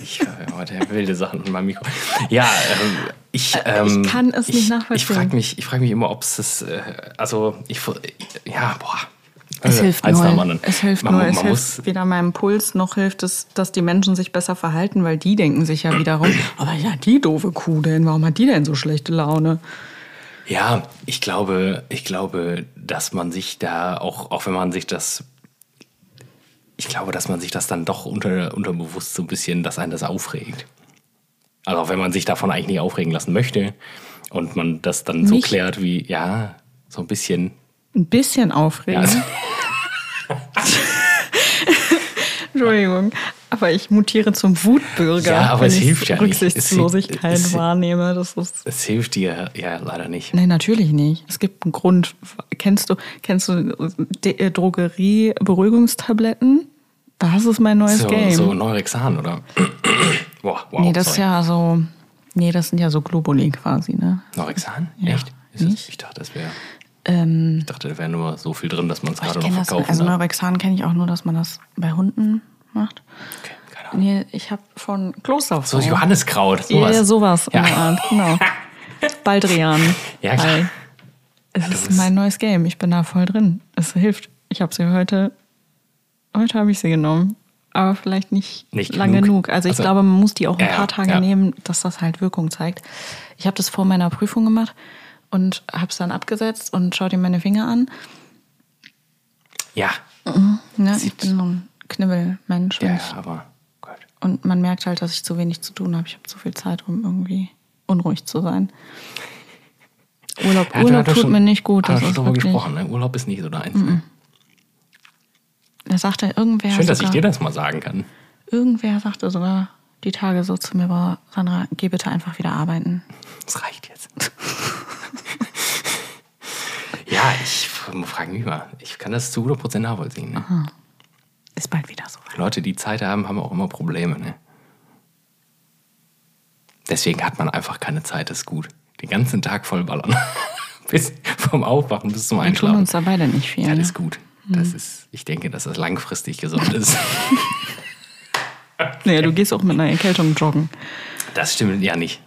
ich höre heute wilde Sachen in meinem Mikro. Ja, ähm, ich, ähm, ich kann es nicht ich, nachvollziehen. Ich frage mich, frag mich immer, ob es das, äh, also ich, ja, boah. Es äh, hilft nur. Es hilft man, nur. Man es hilft weder meinem Puls noch hilft es, dass die Menschen sich besser verhalten, weil die denken sich ja wiederum, [CLEARS THROAT] aber ja, die doofe Kuh denn, warum hat die denn so schlechte Laune? Ja, ich glaube, ich glaube, dass man sich da auch, auch wenn man sich das ich glaube, dass man sich das dann doch unter, unterbewusst so ein bisschen, dass einen das aufregt. Also auch wenn man sich davon eigentlich nicht aufregen lassen möchte und man das dann Mich? so klärt wie, ja, so ein bisschen. Ein bisschen aufregen. Ja, also [LAUGHS] [LAUGHS] Entschuldigung, aber ich mutiere zum Wutbürger, ja, aber wenn es ich hilft ja Rücksichtslosigkeit es, es, wahrnehme. Das ist es hilft dir ja leider nicht. Nein, natürlich nicht. Es gibt einen Grund. Kennst du, kennst du äh, Drogerie-Beruhigungstabletten? Das ist mein neues so, Game. So Neurexan, oder? [CLEARS THROAT] Boah, wow, nee, das sorry. ist ja so. Nee, das sind ja so Globuli quasi, ne? Neurexan? Ja. Echt? Das, ich dachte, das wäre. Ähm, ich dachte, da wäre nur so viel drin, dass man es gerade noch verkauft. Also Neurexan kenne ich auch nur, dass man das bei Hunden macht. Okay, keine Ahnung. Nee, ich habe von Kloster. So Johanniskraut, sowas. Ja, sowas ja. Art, genau. [LAUGHS] Baldrian. Ja, klar. Weil es ist mein neues Game. Ich bin da voll drin. Es hilft. Ich habe sie heute Heute habe ich sie genommen. Aber vielleicht nicht, nicht lang genug. genug. Also ich also, glaube, man muss die auch ein ja, paar Tage ja. nehmen, dass das halt Wirkung zeigt. Ich habe das vor meiner Prüfung gemacht und habe es dann abgesetzt und schaue dir meine Finger an. Ja. Mhm. ja ich bin so ein Knibbelmensch. Ja, ja, aber gut. Und man merkt halt, dass ich zu wenig zu tun habe. Ich habe zu viel Zeit, um irgendwie unruhig zu sein. Urlaub, ja, Urlaub tut schon, mir nicht gut. Das ist darüber gesprochen. Ne? Urlaub ist nicht so deins. Mhm. Ne? Da sagte irgendwer. Schön, dass ich dir das mal sagen kann. Irgendwer sagte sogar die Tage so zu mir, Sandra, geh bitte einfach wieder arbeiten. Das reicht jetzt. [LAUGHS] ja, ich frage mich mal. Ich kann das zu 100% nachvollziehen. Ne? Aha. Ist bald wieder so. Leute, die Zeit haben, haben auch immer Probleme. Ne? Deswegen hat man einfach keine Zeit, das ist gut. Den ganzen Tag vollballern. [LAUGHS] bis vom Aufwachen bis zum Einschlafen. Wir tun uns da beide nicht viel. Ja, das ist gut. Das mhm. ist, ich denke, dass das langfristig gesund ist. [LAUGHS] naja, du gehst auch mit einer Erkältung joggen. Das stimmt ja nicht.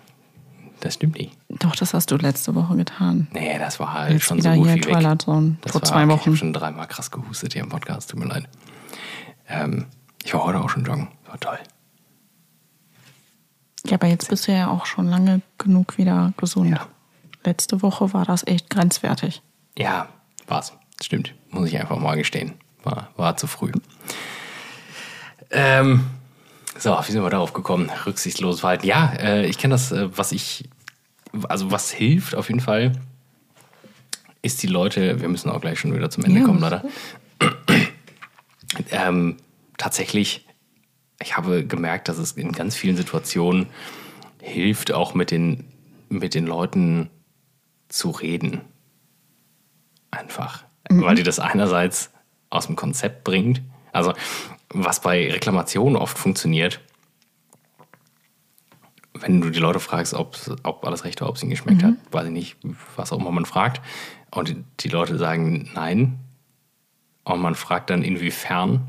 Das stimmt nicht. Doch, das hast du letzte Woche getan. Nee, das war halt Jetzt schon so gut hier wie Twilight Zone das vor war, zwei Wochen. Ich habe schon dreimal krass gehustet hier im Podcast, tut mir leid. Ähm, ich war heute auch schon joggen, war toll. Ja, aber jetzt bist du ja auch schon lange genug wieder gesund. Ja. Letzte Woche war das echt grenzwertig. Ja, war's. Stimmt. Muss ich einfach mal gestehen. War, war zu früh. Ähm, so, wie sind wir darauf gekommen? Rücksichtsloses Verhalten. Ja, äh, ich kenne das, äh, was ich, also was hilft auf jeden Fall, ist die Leute, wir müssen auch gleich schon wieder zum Ende Ja, kommen, leider. [CLEARS THROAT] ähm, tatsächlich, ich habe gemerkt, dass es in ganz vielen Situationen hilft, auch mit den, mit den Leuten zu reden. Einfach. Weil die das einerseits aus dem Konzept bringt. Also, was bei Reklamationen oft funktioniert, wenn du die Leute fragst, ob, ob alles recht war, ob es ihnen geschmeckt hat, weiß ich nicht, was auch immer man fragt, und die, die Leute sagen nein, und man fragt dann inwiefern,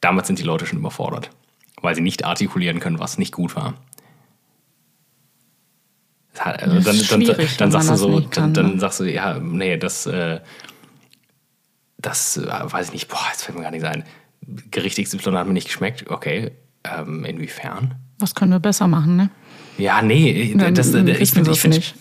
damit sind die Leute schon überfordert, weil sie nicht artikulieren können, was nicht gut war. Also dann, dann, dann, wenn sagst du so, kann, dann, dann ne? sagst du, ja, nee, das, äh, das äh, weiß ich nicht, boah, jetzt fällt mir gar nicht ein. Gericht XY hat mir nicht geschmeckt, okay, ähm, inwiefern? Was können wir besser machen, ne? Ja, nee, Dann das, äh, ich wir ich es find, nicht.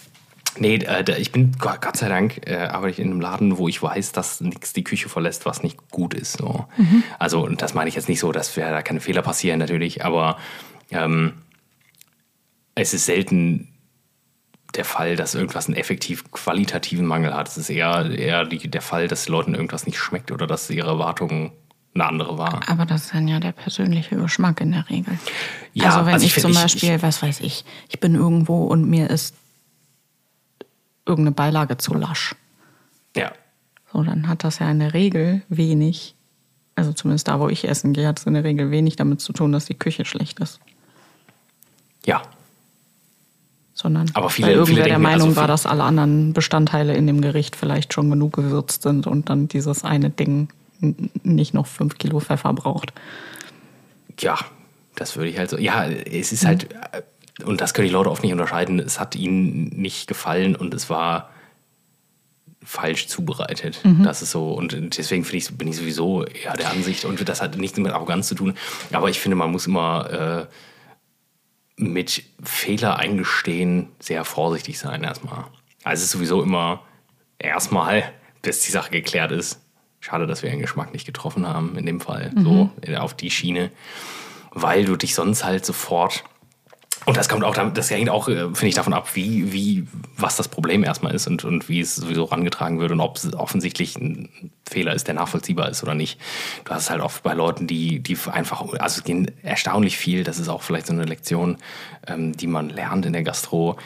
Nee, äh, ich bin Gott sei Dank äh, arbeite ich in einem Laden, wo ich weiß, dass nichts die Küche verlässt, was nicht gut ist. So. Mhm. Also und das meine ich jetzt nicht so, dass wir da keine Fehler passieren natürlich, aber ähm, es ist selten der Fall, dass irgendwas einen effektiv qualitativen Mangel hat. Es ist eher, eher die, der Fall, dass Leuten irgendwas nicht schmeckt oder dass ihre Erwartung eine andere war. Aber das ist dann ja der persönliche Geschmack in der Regel. Ja, also wenn also ich ich, zum ich- Beispiel, was weiß ich, ich bin irgendwo und mir ist irgendeine Beilage zu lasch. Ja, So, dann hat das ja in der Regel wenig, also zumindest da, wo ich essen gehe, hat es in der Regel wenig damit zu tun, dass die Küche schlecht ist. ja, Sondern Aber viele- weil irgendwer viele der denken, Meinung also war, dass alle anderen Bestandteile in dem Gericht vielleicht schon genug gewürzt sind und dann dieses eine Ding nicht noch fünf Kilo Pfeffer braucht. ja, das würde ich halt so. Ja, es ist halt, äh, und das können die Leute oft nicht unterscheiden, es hat ihnen nicht gefallen und es war falsch zubereitet. Das ist so, und deswegen ich, bin ich sowieso eher der Ansicht, und das hat nichts mit Arroganz zu tun, aber ich finde, man muss immer äh, mit Fehler eingestehen sehr vorsichtig sein erstmal. Also es ist sowieso immer erstmal, [LAUGHS] bis die Sache geklärt ist. Schade, dass wir den Geschmack nicht getroffen haben in dem Fall, so äh, auf die Schiene, weil du dich sonst halt sofort und das kommt auch, das hängt auch, äh, finde ich, davon ab, wie, wie, was das Problem erstmal ist und, und wie es sowieso rangetragen wird und ob es offensichtlich ein Fehler ist, der nachvollziehbar ist oder nicht. Du hast es halt oft bei Leuten, die, die einfach, also es gehen erstaunlich viel, das ist auch vielleicht so eine Lektion, ähm, die man lernt in der Gastro,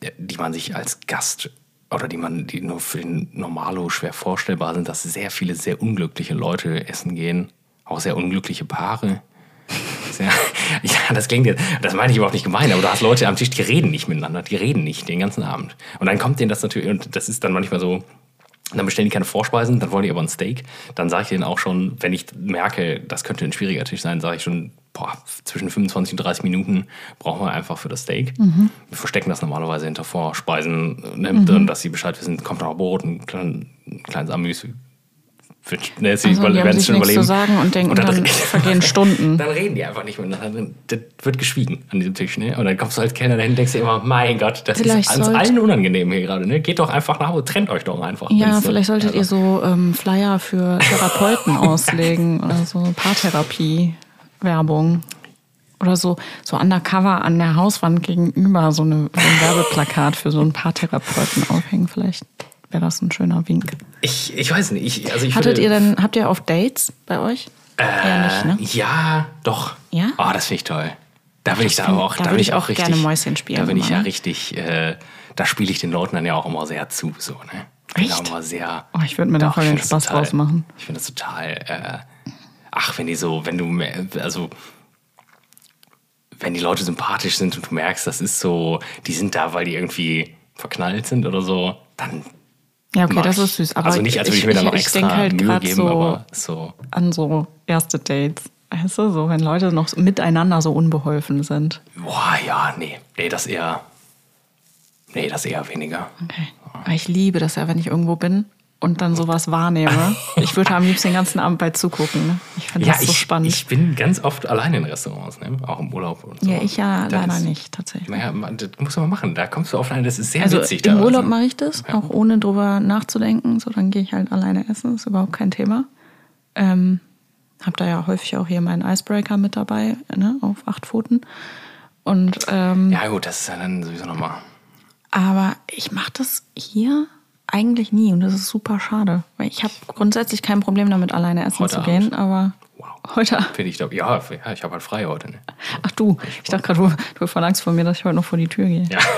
äh, die man sich als Gast oder die man, die nur für den Normalo schwer vorstellbar sind, dass sehr viele sehr unglückliche Leute essen gehen, auch sehr unglückliche Paare. [LAUGHS] Ja, das klingt jetzt, das meine ich überhaupt nicht gemein, aber du hast Leute am Tisch, die reden nicht miteinander, die reden nicht den ganzen Abend. Und dann kommt denen das natürlich, und das ist dann manchmal so, dann bestellen die keine Vorspeisen, dann wollen die aber ein Steak. Dann sage ich denen auch schon, wenn ich merke, das könnte ein schwieriger Tisch sein, sage ich schon, boah, zwischen 25 und 30 Minuten brauchen wir einfach für das Steak. Wir verstecken das normalerweise hinter Vorspeisen, ne, dann, dass sie Bescheid wissen, kommt noch Brot, ein kleines Amüs. Wird, ne, sie Also, die haben werden es sich schon nichts zu sagen und denken, dann, dann vergehen Stunden. dann reden die einfach nicht miteinander. Das wird geschwiegen an diesem Tisch. Ne? Und dann kommst du als Kellner dahin und denkst dir immer, mein Gott, das Vielleicht ist uns allen unangenehm hier gerade. Ne? Geht doch einfach nach Hause, trennt euch doch einfach. Ja, Wenn's so- vielleicht solltet ihr so ähm, Flyer für Therapeuten [LAUGHS] auslegen oder so Paartherapie-Werbung. Oder so, so undercover an der Hauswand gegenüber so, eine, so ein Werbeplakat für so ein Paartherapeuten aufhängen. Vielleicht wäre das ein schöner Wink. Ich, ich weiß nicht. Ich, also ich Hattet würde, ihr denn, habt ihr auf Dates bei euch? Eher nicht, ne? Ja, doch. Ja? Oh, das finde ich toll. Da will ich da auch, da will ich auch richtig. gerne Mäuschen spielen Da bin ich ja ne? richtig. Äh, da spiele ich den Leuten dann ja auch immer sehr zu, so ne. Bin Echt? immer sehr. Oh, ich würd mir da voll den Spaß total- draus machen. Ich finde das total. Äh, ach, wenn die so, wenn du, also wenn die Leute sympathisch sind und du merkst, das ist so, die sind da, weil die irgendwie verknallt sind oder so, dann Ja, okay, das ich. ist süß. Aber also nicht, als würde ich, mir da noch ich extra denk halt Mühe geben, so, aber so. an so erste Dates. Weißt du, so wenn Leute noch miteinander so unbeholfen sind. Boah, ja, nee. Nee, das eher. Nee, das eher weniger. Okay. Aber ich liebe das ja, wenn ich irgendwo bin und dann sowas wahrnehme. [LAUGHS] Ich würde am liebsten den ganzen Abend bei zugucken. Ne? Ich finde Ja, das so ich, spannend. ich bin ganz oft alleine in Restaurants, ne? auch im Urlaub und so. ja, ich ja Das leider ist- nicht, tatsächlich. Naja, das muss man machen. Da kommst du oft ein, das ist sehr Also witzig. im da, Urlaub also. mache ich das, auch ohne drüber nachzudenken. So, dann gehe ich halt alleine essen, ist überhaupt kein Thema. Ähm, hab da ja häufig auch hier meinen Icebreaker mit dabei, ne, auf acht Pfoten. Und ähm, Ja, gut, das ist ja dann sowieso nochmal. aber ich mache das hier eigentlich nie und das ist super schade, weil ich habe grundsätzlich kein Problem damit, alleine essen Heute zu gehen. Aber Wow. heute, Finde ich, glaub, ja, ja, ich habe halt frei heute. Ne? ach du, ich dachte gerade, du, du verlangst von mir, dass ich heute noch vor die Tür gehe. Ja. [LAUGHS]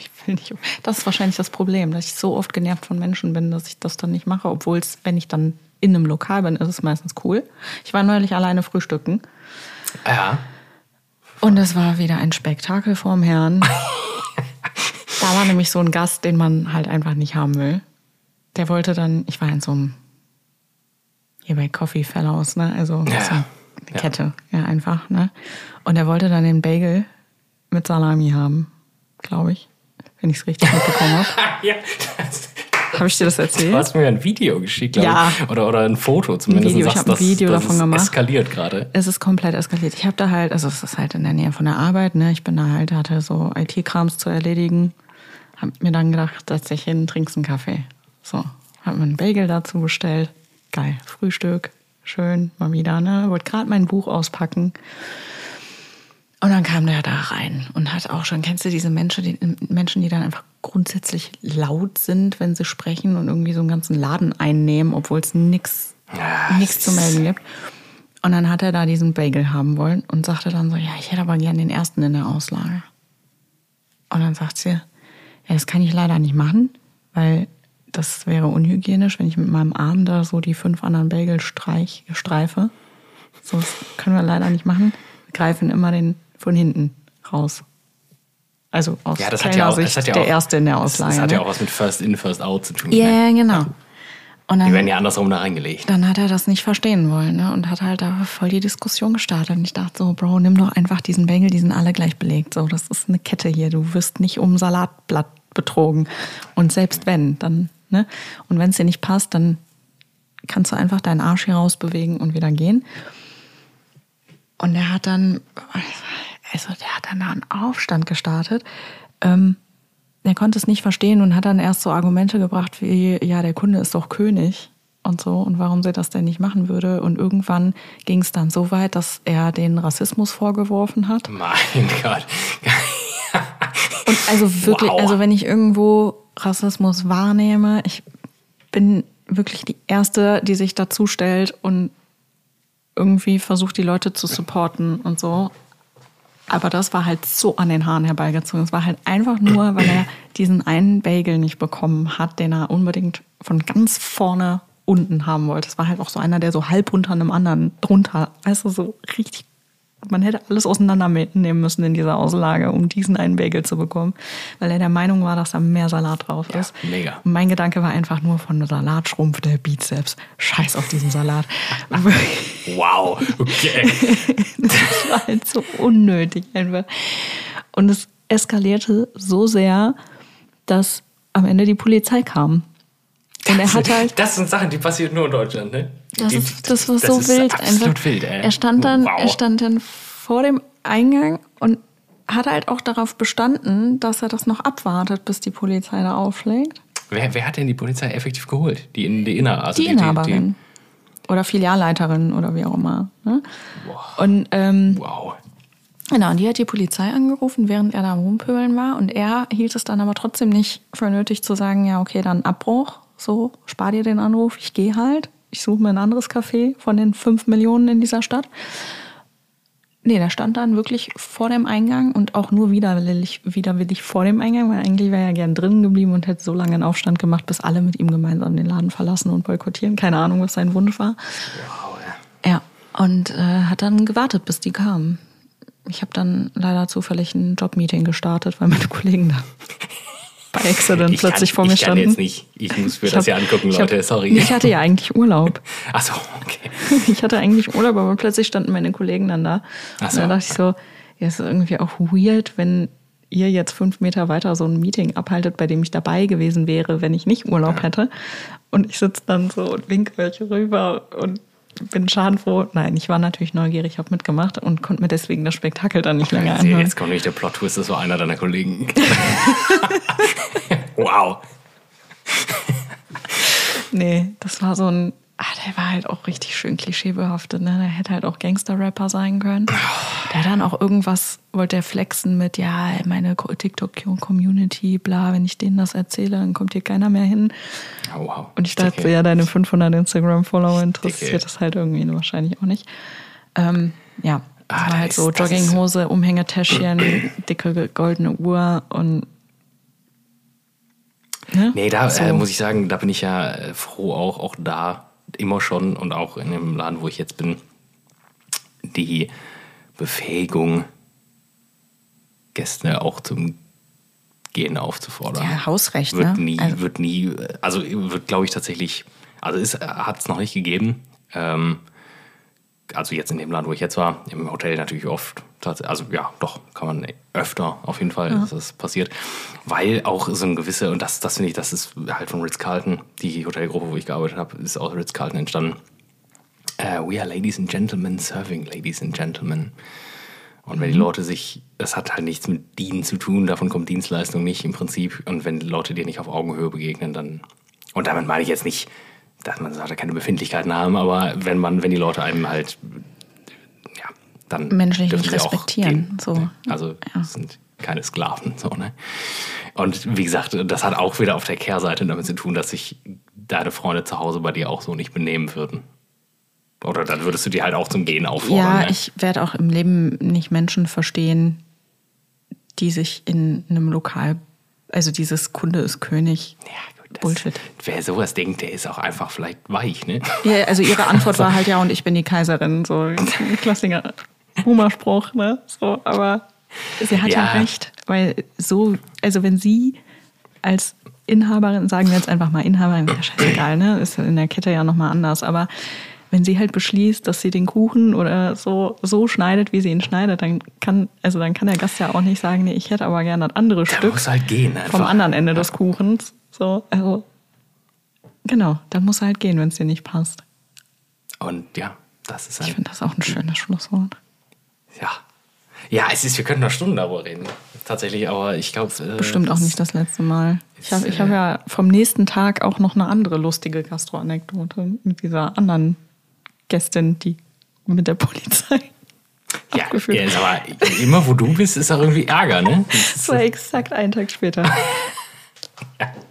Ich will nicht. Das ist wahrscheinlich das Problem, dass ich so oft genervt von Menschen bin, dass ich das dann nicht mache, obwohl es, wenn ich dann in einem Lokal bin, ist es meistens cool. Ich war neulich alleine frühstücken Ja. und es war wieder ein Spektakel vorm Herrn. [LAUGHS] da war nämlich so ein Gast, den man halt einfach nicht haben will. Der wollte dann, ich war in so einem, hier bei Coffee Fellows, ne? Also Ja, so eine ja. Kette, ja, einfach, ne? Und er wollte dann den Bagel mit Salami haben, glaube ich, wenn ich es richtig mitbekommen habe. [LAUGHS] ja, das, Habe ich dir das du erzählt? hast mir ein Video geschickt, glaub Ja. ich. Oder, oder ein Foto zumindest. Video, und ich sagst, hab ein das- Video das davon ist gemacht. eskaliert gerade. Es ist komplett eskaliert. Ich habe da halt, also es ist halt in der Nähe von der Arbeit, ne? Ich bin da halt, hatte so IT-Krams zu erledigen. Hab mir dann gedacht, setz dich hin, trinkst einen Kaffee. So, hab mir einen Bagel dazu bestellt. Geil, Frühstück, schön, mal wieder, ne? Wollte gerade mein Buch auspacken. Und dann kam der da rein und hat auch schon, kennst du diese Menschen, die, Menschen, die dann einfach grundsätzlich laut sind, wenn sie sprechen und irgendwie so einen ganzen Laden einnehmen, obwohl es nichts zu melden gibt. Und dann hat er da diesen Bagel haben wollen und sagte dann so, ja, ich hätte aber gern den ersten in der Auslage. Und dann sagt sie, ja, das kann ich leider nicht machen, weil das wäre unhygienisch, wenn ich mit meinem Arm da so die fünf anderen Bagel streich, streife. So, das können wir leider nicht machen. Wir greifen immer den von hinten raus. Also aus Ja, das hat ja auch, das hat ja der auch, Erste in der das, Auslage. das hat ja ne? auch was mit First In, First Out zu tun. Ja, ne? genau. Und Die dann, werden ja andersrum da reingelegt. dann hat er das nicht verstehen wollen ne? und hat halt da voll die Diskussion gestartet. Und ich dachte so, Bro, nimm doch einfach diesen Bagel, die sind alle gleich belegt. So, das ist eine Kette hier. Du wirst nicht um Salatblatt betrogen. Und selbst wenn, dann, ne? Und wenn es dir nicht passt, dann kannst du einfach deinen Arsch hier rausbewegen und wieder gehen. Und er hat dann, also der hat dann da einen Aufstand gestartet. Ähm, er konnte es nicht verstehen und hat dann erst so Argumente gebracht wie, ja, der Kunde ist doch König und so und warum sie das denn nicht machen würde. Und irgendwann ging es dann so weit, dass er den Rassismus vorgeworfen hat. Mein [LAUGHS] Gott. Und also wirklich, Wow. also wenn ich irgendwo Rassismus wahrnehme, ich bin wirklich die Erste, die sich dazu stellt und irgendwie versucht, die Leute zu supporten und so. Aber das war halt so an den Haaren herbeigezogen. Es war halt einfach nur, weil er diesen einen Bagel nicht bekommen hat, den er unbedingt von ganz vorne unten haben wollte. Es war halt auch so einer, der so halb unter einem anderen drunter, du, so richtig. Man hätte alles auseinandernehmen müssen in dieser Auslage, um diesen einen Bagel zu bekommen, weil er der Meinung war, dass da mehr Salat drauf Ja, ist. mega. Und mein Gedanke war einfach nur von Salat schrumpft der Bizeps. Scheiß auf diesen Salat. [LAUGHS] Wow. Okay. [LAUGHS] Das war halt so unnötig einfach. Und es eskalierte so sehr, dass am Ende die Polizei kam. Und er hat halt. Das sind Sachen, die passieren nur in Deutschland, ne? Das, Die- ist, das war das so ist wild. Absolut einfach. wild, ey. Er stand dann, wow. er stand dann vor dem Eingang und hat halt auch darauf bestanden, dass er das noch abwartet, bis die Polizei da aufschlägt. Wer, wer hat denn die Polizei effektiv geholt? Die, in, die Inner, also Die Inhaberin. Oder Filialleiterin oder wie auch immer. Ne? Und ähm, Die, wow. Genau, und die hat die Polizei angerufen, während er da am Rumpöbeln war. Und er hielt es dann aber trotzdem nicht für nötig zu sagen, ja, okay, dann Abbruch. So, spar dir den Anruf, ich gehe halt. Ich suche mir ein anderes Café von den fünf Millionen in dieser Stadt. Nee, der stand dann wirklich vor dem Eingang und auch nur widerwillig, widerwillig vor dem Eingang, weil eigentlich wäre er gern drin geblieben und hätte so lange einen Aufstand gemacht, bis alle mit ihm gemeinsam den Laden verlassen und boykottieren. Keine Ahnung, was sein Wunsch war. Wow, ja. Ja, und äh, hat dann gewartet, bis die kamen. Ich habe dann leider zufällig ein Jobmeeting gestartet, weil meine Kollegen da [LAUGHS] bei Accident Ich kann, plötzlich vor mir ich kann standen. jetzt nicht. Ich muss mir Ich das hab- ja angucken, ich hab- Leute. Sorry. Ich hatte ja eigentlich Urlaub. [LAUGHS] Achso, okay. [LAUGHS] Ich hatte eigentlich Urlaub, aber plötzlich standen meine Kollegen dann da. Ach Und so. dann dachte ich so, ja, ist irgendwie auch weird, wenn ihr jetzt fünf Meter weiter so ein Meeting abhaltet, bei dem ich dabei gewesen wäre, wenn ich nicht Urlaub ja. hätte. Und ich sitze dann so und winke euch rüber und bin schadenfroh. Nein, ich war natürlich neugierig, habe mitgemacht und konnte mir deswegen das Spektakel dann nicht länger anhören. Jetzt kommt nicht der Plot-Twist, das war einer deiner Kollegen. [LAUGHS] wow. nee, das war so ein Ah, der war halt auch richtig schön klischeebehaftet. Ne? Der hätte halt auch Gangster-Rapper sein können. Der dann auch irgendwas, wollte er flexen mit, ja, meine TikTok-Community, bla, wenn ich denen das erzähle, dann kommt hier keiner mehr hin. Oh, wow. Und ich dachte, Dicke. ja, deine 500 Instagram-Follower interessiert Dicke. das halt irgendwie wahrscheinlich auch nicht. Ähm, ja, das ah, war halt so Jogginghose, Umhängetäschchen, [CLEARS THROAT] dicke goldene Uhr und Ne? Nee, da so. äh, muss ich sagen, da bin ich ja äh, froh auch, auch da immer schon und auch in dem Laden, wo ich jetzt bin, die Befähigung, Gäste auch zum Gehen aufzufordern. Ja, Hausrecht, wird ne? Nie, also. Wird nie, also wird, glaube ich, tatsächlich, also hat es noch nicht gegeben. Ähm, also jetzt in dem Laden, wo ich jetzt war, im Hotel natürlich oft, also ja, doch, kann man öfter auf jeden Fall, ja. dass das passiert. Weil auch so ein gewisse, und das, das finde ich, das ist halt von Ritz-Carlton, die Hotelgruppe, wo ich gearbeitet habe, ist aus Ritz-Carlton entstanden. Uh, we are ladies and gentlemen serving ladies and gentlemen. Und wenn die mhm. Leute sich, das hat halt nichts mit Dienen zu tun, davon kommt Dienstleistung nicht im Prinzip. Und wenn Leute dir nicht auf Augenhöhe begegnen, dann, und damit meine ich jetzt nicht, dass man sollte keine Befindlichkeiten haben, aber wenn man, wenn die Leute einem halt, ja, dann menschlich nicht respektieren. So. Also ja. sind keine Sklaven, so ne. Und wie gesagt, das hat auch wieder auf der Kehrseite damit zu tun, dass sich deine Freunde zu Hause bei dir auch so nicht benehmen würden. Oder dann würdest du die halt auch zum Gehen auffordern. Ja, ne? ich werde auch im Leben nicht Menschen verstehen, die sich in einem Lokal, also dieses Kunde ist König. Ja, das, Bullshit. Wer sowas denkt, der ist auch einfach vielleicht weich, ne? Ja, also ihre Antwort [LAUGHS] war halt ja, und ich bin die Kaiserin, so ein klassischer Humorspruch, ne? So, aber sie hat ja. ja recht, weil so, also wenn sie als Inhaberin, sagen wir jetzt einfach mal Inhaberin, ja scheißegal, ne? Ist in der Kette ja nochmal anders, aber wenn sie halt beschließt, dass sie den Kuchen oder so, so schneidet, wie sie ihn schneidet, dann kann, also dann kann der Gast ja auch nicht sagen, nee, ich hätte aber gerne das andere der Stück muss halt gehen einfach. vom anderen Ende des Kuchens. So, also, genau, dann muss er halt gehen, wenn es dir nicht passt. Und ja, das ist ein. Ich finde das auch ein schönes Schlusswort. Ja. Ja, es ist, wir könnten noch Stunden darüber reden. Tatsächlich, aber ich glaube. Äh, Bestimmt auch nicht das letzte Mal. Ich habe ich hab ja vom nächsten Tag auch noch eine andere lustige Gastro-Anekdote mit dieser anderen Gästin, die mit der Polizei. Ja, ja aber immer wo du bist, ist auch irgendwie Ärger, ne? [LAUGHS] Das war exakt einen Tag später. ja. [LAUGHS]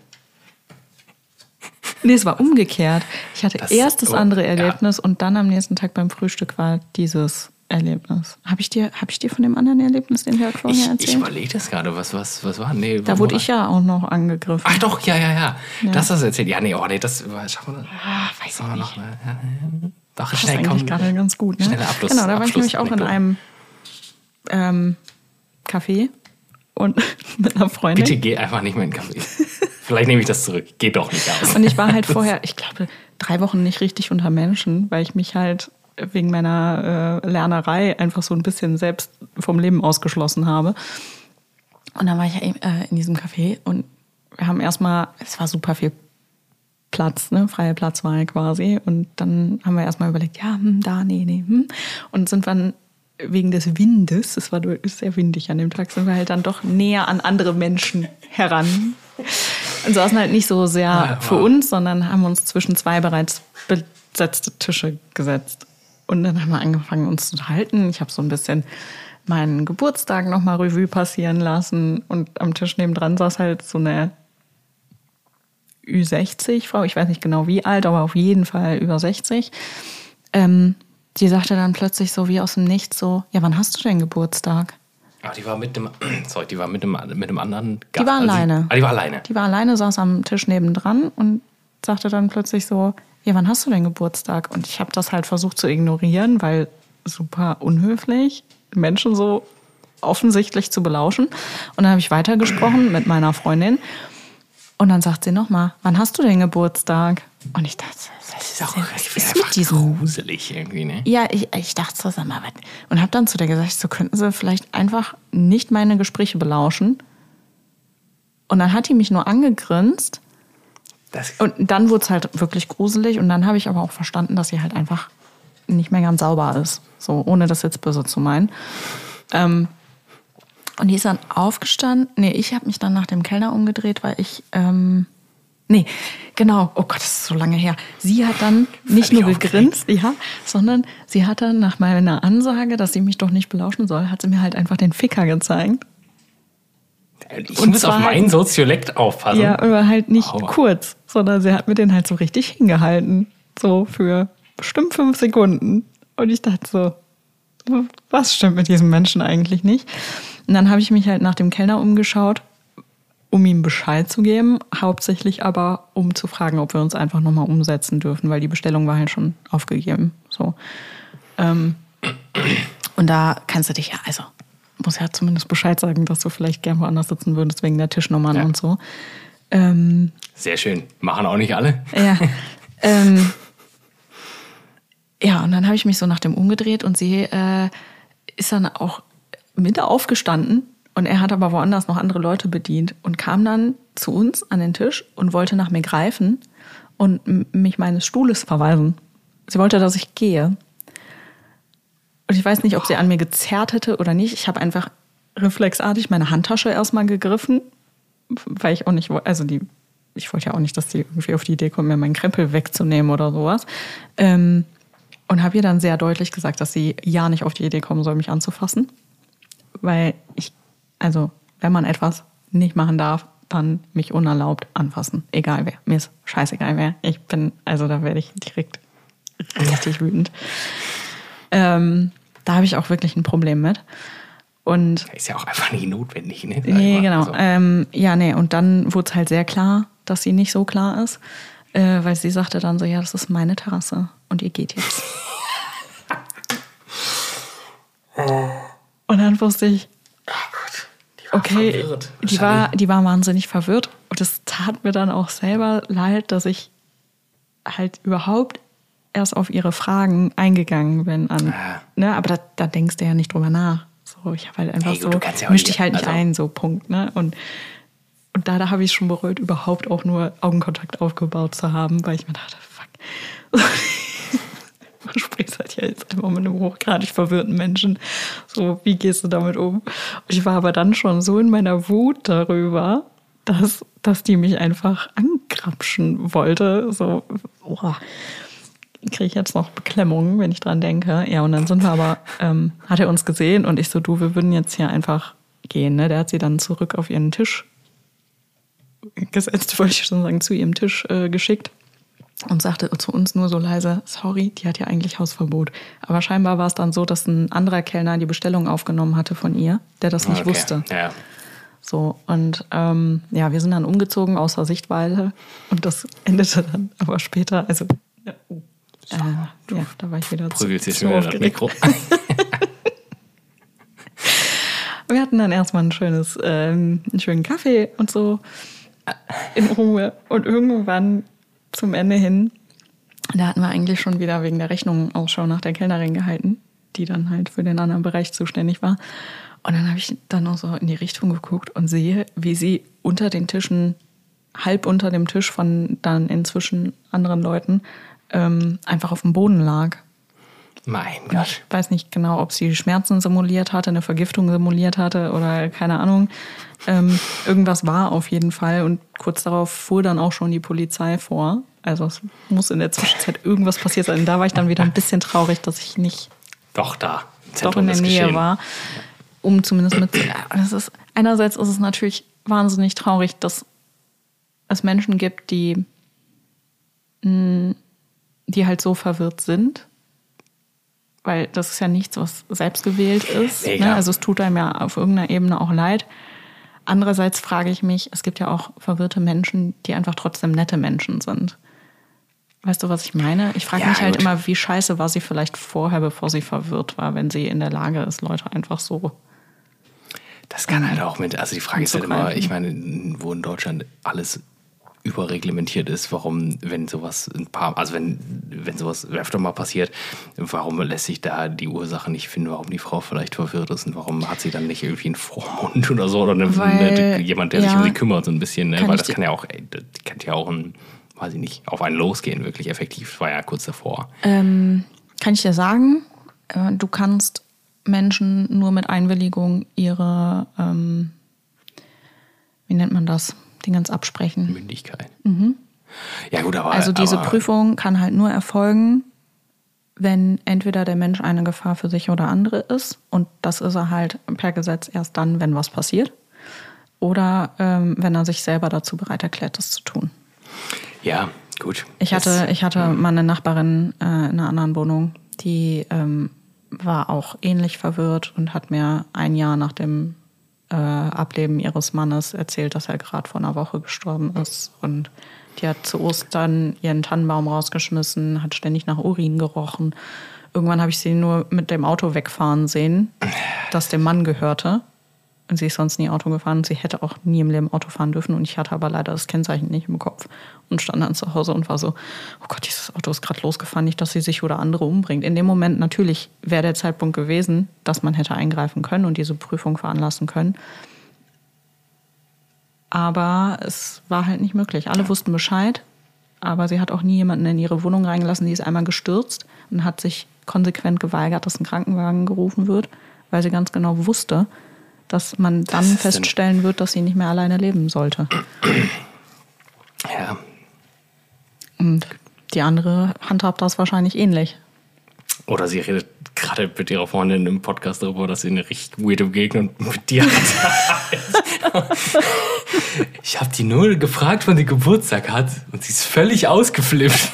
Nee, es war umgekehrt. Ich hatte das, erst das andere Erlebnis ja. und dann am nächsten Tag beim Frühstück war dieses Erlebnis. Habe ich, dir, hab ich dir von dem anderen Erlebnis, den Herr erzählt? Ich überlege das gerade. Was, was, was war? Nee, da wurde ich ja auch noch angegriffen. Ach doch, ja, ja, ja. ja. Das hast du erzählt. Ja, nee, oh nee, das schaffen wir. Ah, weiß ich nicht. Noch, ne? ja, doch, das schnell, ist eigentlich gerade ganz gut. Ne? Schneller Abschluss. Genau, da war ich nämlich auch in einem ähm, Café und [LAUGHS] mit einer Freundin. Bitte geh einfach nicht mehr in den Café. Vielleicht nehme ich das zurück. Geht doch nicht aus. Und ich war halt [LAUGHS] vorher, ich glaube, drei Wochen nicht richtig unter Menschen, weil ich mich halt wegen meiner äh, Lernerei einfach so ein bisschen selbst vom Leben ausgeschlossen habe. Und dann war ich äh, in diesem Café und wir haben erstmal, es war super viel Platz, ne, freie Platzwahl quasi. Und dann haben wir erstmal überlegt, ja, hm, da, nee, nee, hm. Und sind dann wegen des Windes, es war sehr windig an dem Tag, sind wir halt dann doch näher an andere Menschen heran. Und saßen halt nicht so sehr ja, für uns, sondern haben uns zwischen zwei bereits besetzte Tische gesetzt. Und dann haben wir angefangen, uns zu unterhalten. Ich habe so ein bisschen meinen Geburtstag nochmal Revue passieren lassen. Und am Tisch nebendran saß halt so eine Ü60-Frau, ich weiß nicht genau wie alt, aber auf jeden Fall über 60. Ähm, die sagte dann plötzlich so wie aus dem Nichts so, ja, wann hast du denn Geburtstag? Ach, die war mit dem, [CLEARS THROAT] sorry, die war mit dem, mit dem anderen Gast. Die war also, alleine. Ah, die war alleine. Die war alleine, saß am Tisch nebendran und sagte dann plötzlich so, ja, wann hast du denn Geburtstag? Und ich habe das halt versucht zu ignorieren, weil super unhöflich, Menschen so offensichtlich zu belauschen. Und dann habe ich weitergesprochen mit meiner Freundin. Und dann sagt sie nochmal, wann hast du denn Geburtstag? Und ich dachte, Das ist auch was das ist mit diesem gruselig irgendwie, ne? ja, ich, ich dachte so, sag mal, was? Und habe dann zu der gesagt, so könnten sie vielleicht einfach nicht meine Gespräche belauschen. Und dann hat die mich nur angegrinst. Das, Und dann wurde es halt wirklich gruselig. Und dann habe ich aber auch verstanden, dass sie halt einfach nicht mehr ganz sauber ist. So, ohne das jetzt böse zu meinen. Ähm, und die ist dann aufgestanden. Nee, ich habe mich dann nach dem Kellner umgedreht, weil ich. Ähm, nee, genau. Oh Gott, das ist so lange her. Sie hat dann nicht nur gegrinst, ja, sondern sie hat dann nach meiner Ansage, dass sie mich doch nicht belauschen soll, hat sie mir halt einfach den Ficker gezeigt. ich und muss auf meinen Soziolekt aufpassen. Ja, aber halt nicht Aua. kurz, sondern sie hat mir den halt so richtig hingehalten. So für bestimmt fünf Sekunden. Und ich dachte so, was stimmt mit diesem Menschen eigentlich nicht? Und dann habe ich mich halt nach dem Kellner umgeschaut, um ihm Bescheid zu geben, hauptsächlich aber, um zu fragen, ob wir uns einfach nochmal umsetzen dürfen, weil die Bestellung war halt schon aufgegeben. So. Ähm, und da kannst du dich ja, also, muss ja zumindest Bescheid sagen, dass du vielleicht gern woanders sitzen würdest wegen der Tischnummern Ja. und so. Ähm, Sehr schön. Machen auch nicht alle. [LAUGHS] ja. ähm, ja, und dann habe ich mich so nach dem umgedreht und sie äh, ist dann auch mit aufgestanden und er hat aber woanders noch andere Leute bedient und kam dann zu uns an den Tisch und wollte nach mir greifen und mich meines Stuhles verweisen. Sie wollte, dass ich gehe. Und ich weiß nicht, ob sie an mir gezerrt hätte oder nicht. Ich habe einfach reflexartig meine Handtasche erstmal gegriffen, weil ich auch nicht, wo- also die, ich wollte ja auch nicht, dass die irgendwie auf die Idee kommt, mir meinen Krempel wegzunehmen oder sowas. Ähm, und habe ihr dann sehr deutlich gesagt, dass sie ja nicht auf die Idee kommen soll, mich anzufassen. Weil also, wenn man etwas nicht machen darf, dann mich unerlaubt anfassen. Egal wer. Mir ist scheißegal wer. Ich bin, also da werde ich direkt richtig wütend. Ähm, da habe ich auch wirklich ein Problem mit. Und Ist ja auch einfach nicht notwendig, ne? Nee, genau. Also, Ähm, ja, nee, und dann wurde es halt sehr klar, dass sie nicht so klar ist, äh, weil sie sagte dann so, ja, das ist meine Terrasse und ihr geht jetzt. [LAUGHS] und dann wusste ich, die okay, verwirrt. die war, die war wahnsinnig verwirrt und es tat mir dann auch selber leid, dass ich halt überhaupt erst auf ihre Fragen eingegangen bin. An, Ah. ne, aber da, da denkst du ja nicht drüber nach. So, ich habe halt einfach Hey, gut, so, ja auch misch nicht- dich halt nicht also- ein, so Punkt. Ne? Und, und da, da habe ich schon bereut, überhaupt auch nur Augenkontakt aufgebaut zu haben, weil ich mir dachte, fuck. [LAUGHS] Halt ja jetzt immer mit einem hochgradig verwirrten Menschen. So, wie gehst du damit um? Ich war aber dann schon so in meiner Wut darüber, dass, dass die mich einfach angrapschen wollte. So, boah, kriege ich jetzt noch Beklemmungen, wenn ich dran denke. Ja, und dann sind wir aber, ähm, hat er uns gesehen und ich so, du, wir würden jetzt hier einfach gehen. Ne? Der hat sie dann zurück auf ihren Tisch gesetzt, [LAUGHS] wollte ich schon sagen, zu ihrem Tisch äh, geschickt und sagte zu uns nur so leise, sorry, die hat ja eigentlich Hausverbot. Aber scheinbar war es dann so, dass ein anderer Kellner die Bestellung aufgenommen hatte von ihr, der das nicht okay. wusste. Ja. So, und ähm, ja, wir sind dann umgezogen außer Sichtweite und das endete dann aber später, also ja, oh, äh, ja da war ich wieder zu, zu schon wieder das. Mikro. [LAUGHS] Wir hatten dann erstmal ein schönes, ähm, einen schönen Kaffee und so in Ruhe. Und irgendwann zum Ende hin, da hatten wir eigentlich schon wieder wegen der Rechnung Ausschau nach der Kellnerin gehalten, die dann halt für den anderen Bereich zuständig war. Und dann habe ich dann noch so in die Richtung geguckt und sehe, wie sie unter den Tischen, halb unter dem Tisch von dann inzwischen anderen Leuten, ähm, einfach auf dem Boden lag. Mein Ich Gott. weiß nicht genau, ob sie Schmerzen simuliert hatte, eine Vergiftung simuliert hatte oder keine Ahnung. Ähm, irgendwas war auf jeden Fall und kurz darauf fuhr dann auch schon die Polizei vor. Also es muss in der Zwischenzeit irgendwas passiert sein. Da war ich dann wieder ein bisschen traurig, dass ich nicht Doch da. Doch in der Nähe war, um zumindest mit. Das ist, einerseits ist es natürlich wahnsinnig traurig, dass es Menschen gibt, die, mh, die halt so verwirrt sind. Weil das ist ja nichts, was selbst gewählt ist. Ne? Also es tut einem ja auf irgendeiner Ebene auch leid. Andererseits frage ich mich, es gibt ja auch verwirrte Menschen, die einfach trotzdem nette Menschen sind. Weißt du, was ich meine? Ich frage Ja, mich halt gut. immer, wie scheiße war sie vielleicht vorher, bevor sie verwirrt war, wenn sie in der Lage ist, Leute einfach so. Das kann halt auch mit, also die Frage ist halt immer, ich meine, wo in Deutschland alles überreglementiert ist, warum, wenn sowas ein paar, also wenn, wenn sowas öfter mal passiert, warum lässt sich da die Ursache nicht finden, warum die Frau vielleicht verwirrt ist und warum hat sie dann nicht irgendwie einen Vormund [LAUGHS] oder so oder eine, Weil, eine, jemand, der sich ja, um sie kümmert, so ein bisschen, ne? weil das kann ja auch, ey, das kann ja auch ein, weiß ich nicht, auf einen losgehen, wirklich effektiv, war ja kurz davor. Ähm, kann ich dir sagen, äh, du kannst Menschen nur mit Einwilligung ihre, ähm, wie nennt man das, Dingens absprechen. Mündigkeit. Ja gut, aber Mhm. Also diese aber, Prüfung kann halt nur erfolgen, wenn entweder der Mensch eine Gefahr für sich oder andere ist und das ist er halt per Gesetz erst dann, wenn was passiert, oder ähm, wenn er sich selber dazu bereit erklärt, das zu tun. Ja, gut. Ich hatte, Das- ich hatte mal eine Nachbarin äh, in einer anderen Wohnung, die ähm, war auch ähnlich verwirrt und hat mir ein Jahr nach dem äh, Ableben ihres Mannes erzählt, dass er gerade vor einer Woche gestorben ist. Und die hat zu Ostern ihren Tannenbaum rausgeschmissen, hat ständig nach Urin gerochen. Irgendwann habe ich sie nur mit dem Auto wegfahren sehen, das dem Mann gehörte. Und sie ist sonst nie Auto gefahren. Sie hätte auch nie im Leben Auto fahren dürfen. Und ich hatte aber leider das Kennzeichen nicht im Kopf. Und stand dann zu Hause und war so, oh Gott, dieses Auto ist gerade losgefahren. Nicht, dass sie sich oder andere umbringt. In dem Moment natürlich wäre der Zeitpunkt gewesen, dass man hätte eingreifen können und diese Prüfung veranlassen können. Aber es war halt nicht möglich. Alle wussten Bescheid. Aber sie hat auch nie jemanden in ihre Wohnung reingelassen. Die ist einmal gestürzt und hat sich konsequent geweigert, dass ein Krankenwagen gerufen wird, weil sie ganz genau wusste, dass man dann denn- feststellen wird, dass sie nicht mehr alleine leben sollte. [CLEARS THROAT] Ja. Und die andere handhabt das wahrscheinlich ähnlich. Oder sie redet gerade mit ihrer Freundin im Podcast darüber, dass sie eine richtig weirde Begegnung mit dir hat. [LAUGHS] ich habe die nur gefragt, wann sie Geburtstag hat und sie ist völlig ausgeflippt.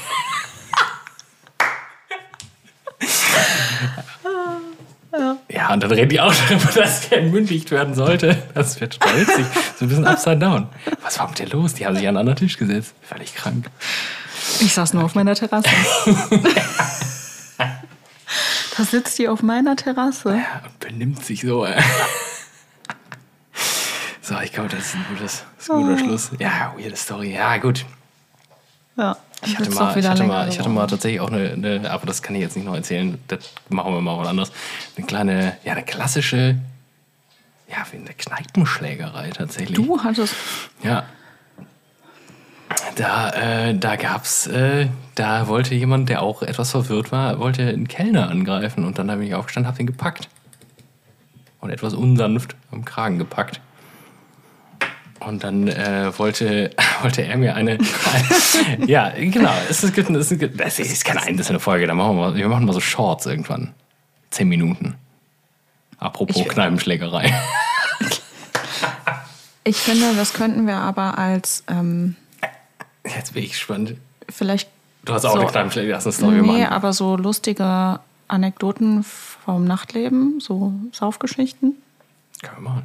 Dann reden die auch darüber, dass sie entmündigt werden sollte. Das wird witzig. So ein bisschen upside down. Was war mit dir los? Die haben sich an einen anderen Tisch gesetzt. Völlig krank. Ich saß nur auf meiner Terrasse. da sitzt die auf meiner Terrasse. Ja, und benimmt sich so. Äh. So, ich glaube, das ist ein, gutes, das ist ein guter Schluss. Ja, weirde Story. Ja, gut. Ja, Ich hatte, mal, ich, hatte mal, ich hatte mal tatsächlich auch eine, eine, aber das kann ich jetzt nicht noch erzählen, das machen wir mal was anderes. Eine kleine, ja, eine klassische, ja, wie eine Kneipenschlägerei tatsächlich. Du hattest. Ja. Da, äh, da gab's, äh, da wollte jemand, der auch etwas verwirrt war, wollte einen Kellner angreifen und dann bin ich aufgestanden, hab den gepackt. Und etwas unsanft am Kragen gepackt. Und dann äh, wollte, [LAUGHS] wollte er mir eine. [LAUGHS] ja, genau. Es ist, es ist, es ist keine einzelne Folge. Da machen wir, mal, wir machen mal so Shorts irgendwann. Zehn Minuten. Apropos Ich- Kneipenschlägerei. [LAUGHS] Ich finde, das könnten wir aber als ähm, Jetzt bin ich gespannt. vielleicht. Du hast auch so, eine Kneipenschlägerei. Lass eine Story Nee, machen. aber so lustige Anekdoten vom Nachtleben, so Saufgeschichten. Können wir machen.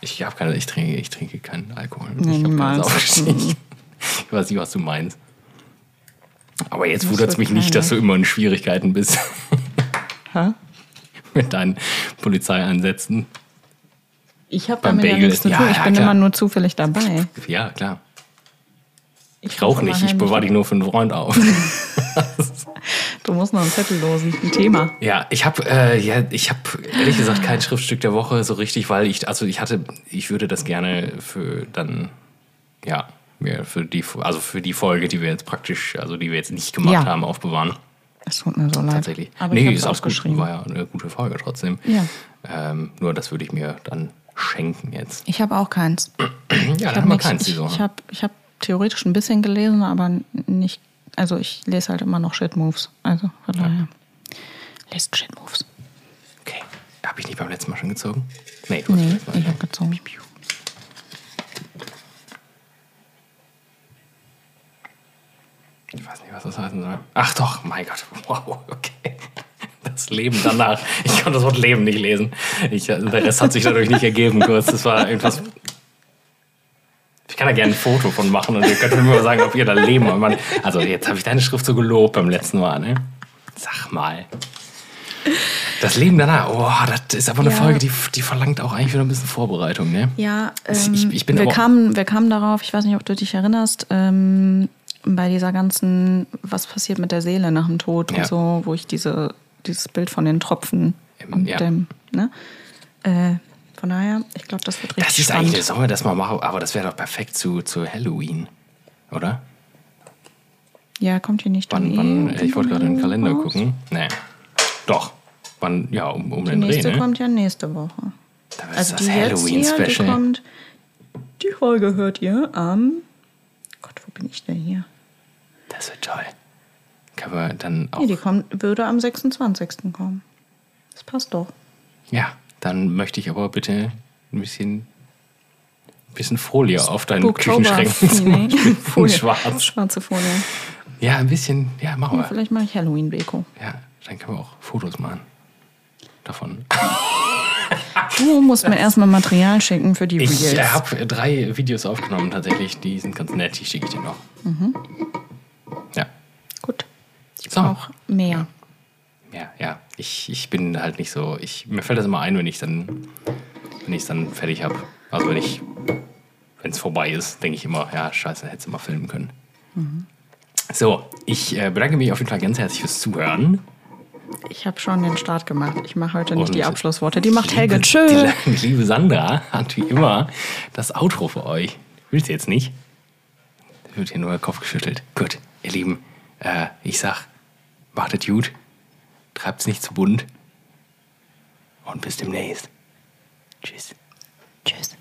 Ich habe keine, ich trinke, ich trinke keinen Alkohol. Nee, ich habe keine niemals. Saufgeschichte. [LAUGHS] Ich weiß nicht, was du meinst. Aber jetzt wundert es mich nicht, keine. dass du immer in Schwierigkeiten bist [LAUGHS] Hä? mit deinen Polizeieinsätzen. Ich habe damit ja Bagel. nichts zu Ja, tun. Ich ja, bin klar. immer nur zufällig dabei. Ja, klar. Ich rufe rauche nicht, ich bewahre dich nur für einen Freund auf. [LAUGHS] Du musst noch einen Zettel losen. Ein Thema. Ja, ich habe äh, ja, ich habe ehrlich gesagt kein Schriftstück der Woche so richtig, weil ich also ich hatte, ich würde das gerne für dann ja mir für die also für die Folge, die wir jetzt praktisch, also die wir jetzt nicht gemacht Ja. haben, aufbewahren. Es tut mir so leid. Tatsächlich. Aber nee, ich habe ist es auch gut. ausgeschrieben. War ja eine gute Folge trotzdem. Ja. Ähm, nur das würde ich mir dann schenken jetzt. Ich habe auch keins. [CLEARS THROAT] Ja, Ich dann habe haben wir keins ich, ich habe ich hab theoretisch ein bisschen gelesen, aber nicht. Also ich lese halt immer noch Shit Moves. Also von daher. Lest Shit Moves. okay. Habe ich nicht beim letzten Mal schon gezogen? Nee, du hast Nee, Mal ich habe gezogen. Ich weiß nicht, was das heißen soll. Ach doch, mein Gott. [LAUGHS] Wow, okay. Das Leben danach. Ich konnte das Wort Leben nicht lesen. Ich, der Rest hat sich dadurch nicht ergeben kurz. Das war irgendwas. Ich kann da gerne ein Foto von machen und ihr könnt mir mal sagen, ob ihr da leben wollt. Also jetzt habe ich deine Schrift so gelobt beim letzten Mal, ne? Sag mal. Das Leben danach, oh, das ist aber eine Ja. Folge, die, die verlangt auch eigentlich wieder ein bisschen Vorbereitung, ne? Ja, Ich- ähm, ich- ich bin wir, kamen, wir kamen darauf, ich weiß nicht, ob du dich erinnerst, ähm, bei dieser ganzen, was passiert mit der Seele nach dem Tod Ja. und so, wo ich diese, dieses Bild von den Tropfen Ähm, und ja. dem, ne? Äh, von daher, ich glaube, das wird richtig Das ist spannend. eigentlich, sollen wir das mal machen, aber das wäre doch perfekt zu, zu Halloween, oder? ja, kommt hier nicht dann Wann, wann, eh ich wollte gerade in den Kalender raus? gucken. Nee. Doch. Wann, ja, um, um Die den Dreh, nächste ne? kommt ja nächste Woche. Da ist Also das die hier, die Halloween-Special. kommt, die Folge hört ihr am, Gott, wo bin ich denn hier? Das wird toll. Können wir dann auch. Nee, die kommt, würde am 26. kommen. Das passt doch. Ja, dann möchte ich aber bitte ein bisschen, ein bisschen Folie auf deinen. Küchenschränken. Nee, [LAUGHS] Folie. Schwarz. Schwarze Folie. Ja, ein bisschen. Ja, machen wir. Vielleicht mache ich Halloween-Beko. Ja, dann können wir auch Fotos machen. Davon. Du musst mir erstmal Material schicken für die Ich Reels. habe drei Videos aufgenommen tatsächlich. Die sind ganz nett. Die schicke ich dir noch. Mhm. Ja. Gut. Ich So. brauche mehr. Ja, ja. Ich, ich bin halt nicht so. Ich, mir fällt das immer ein, wenn ich dann, wenn ich es dann fertig habe. Also wenn ich, wenn es vorbei ist, denke ich immer, ja, scheiße, hättest du mal filmen können. So, ich äh, bedanke mich auf jeden Fall ganz herzlich fürs Zuhören. Ich habe schon den Start gemacht. Ich mache heute nicht Und die Abschlussworte. Die macht Helge. [LAUGHS] Die liebe Sandra hat wie immer das Outro für euch. Willst du jetzt nicht? Da wird hier nur der Kopf geschüttelt. Gut, ihr Lieben, äh, ich sag, es gut, Treibt's nicht zu bunt. Und bis demnächst. Tschüss. Tschüss.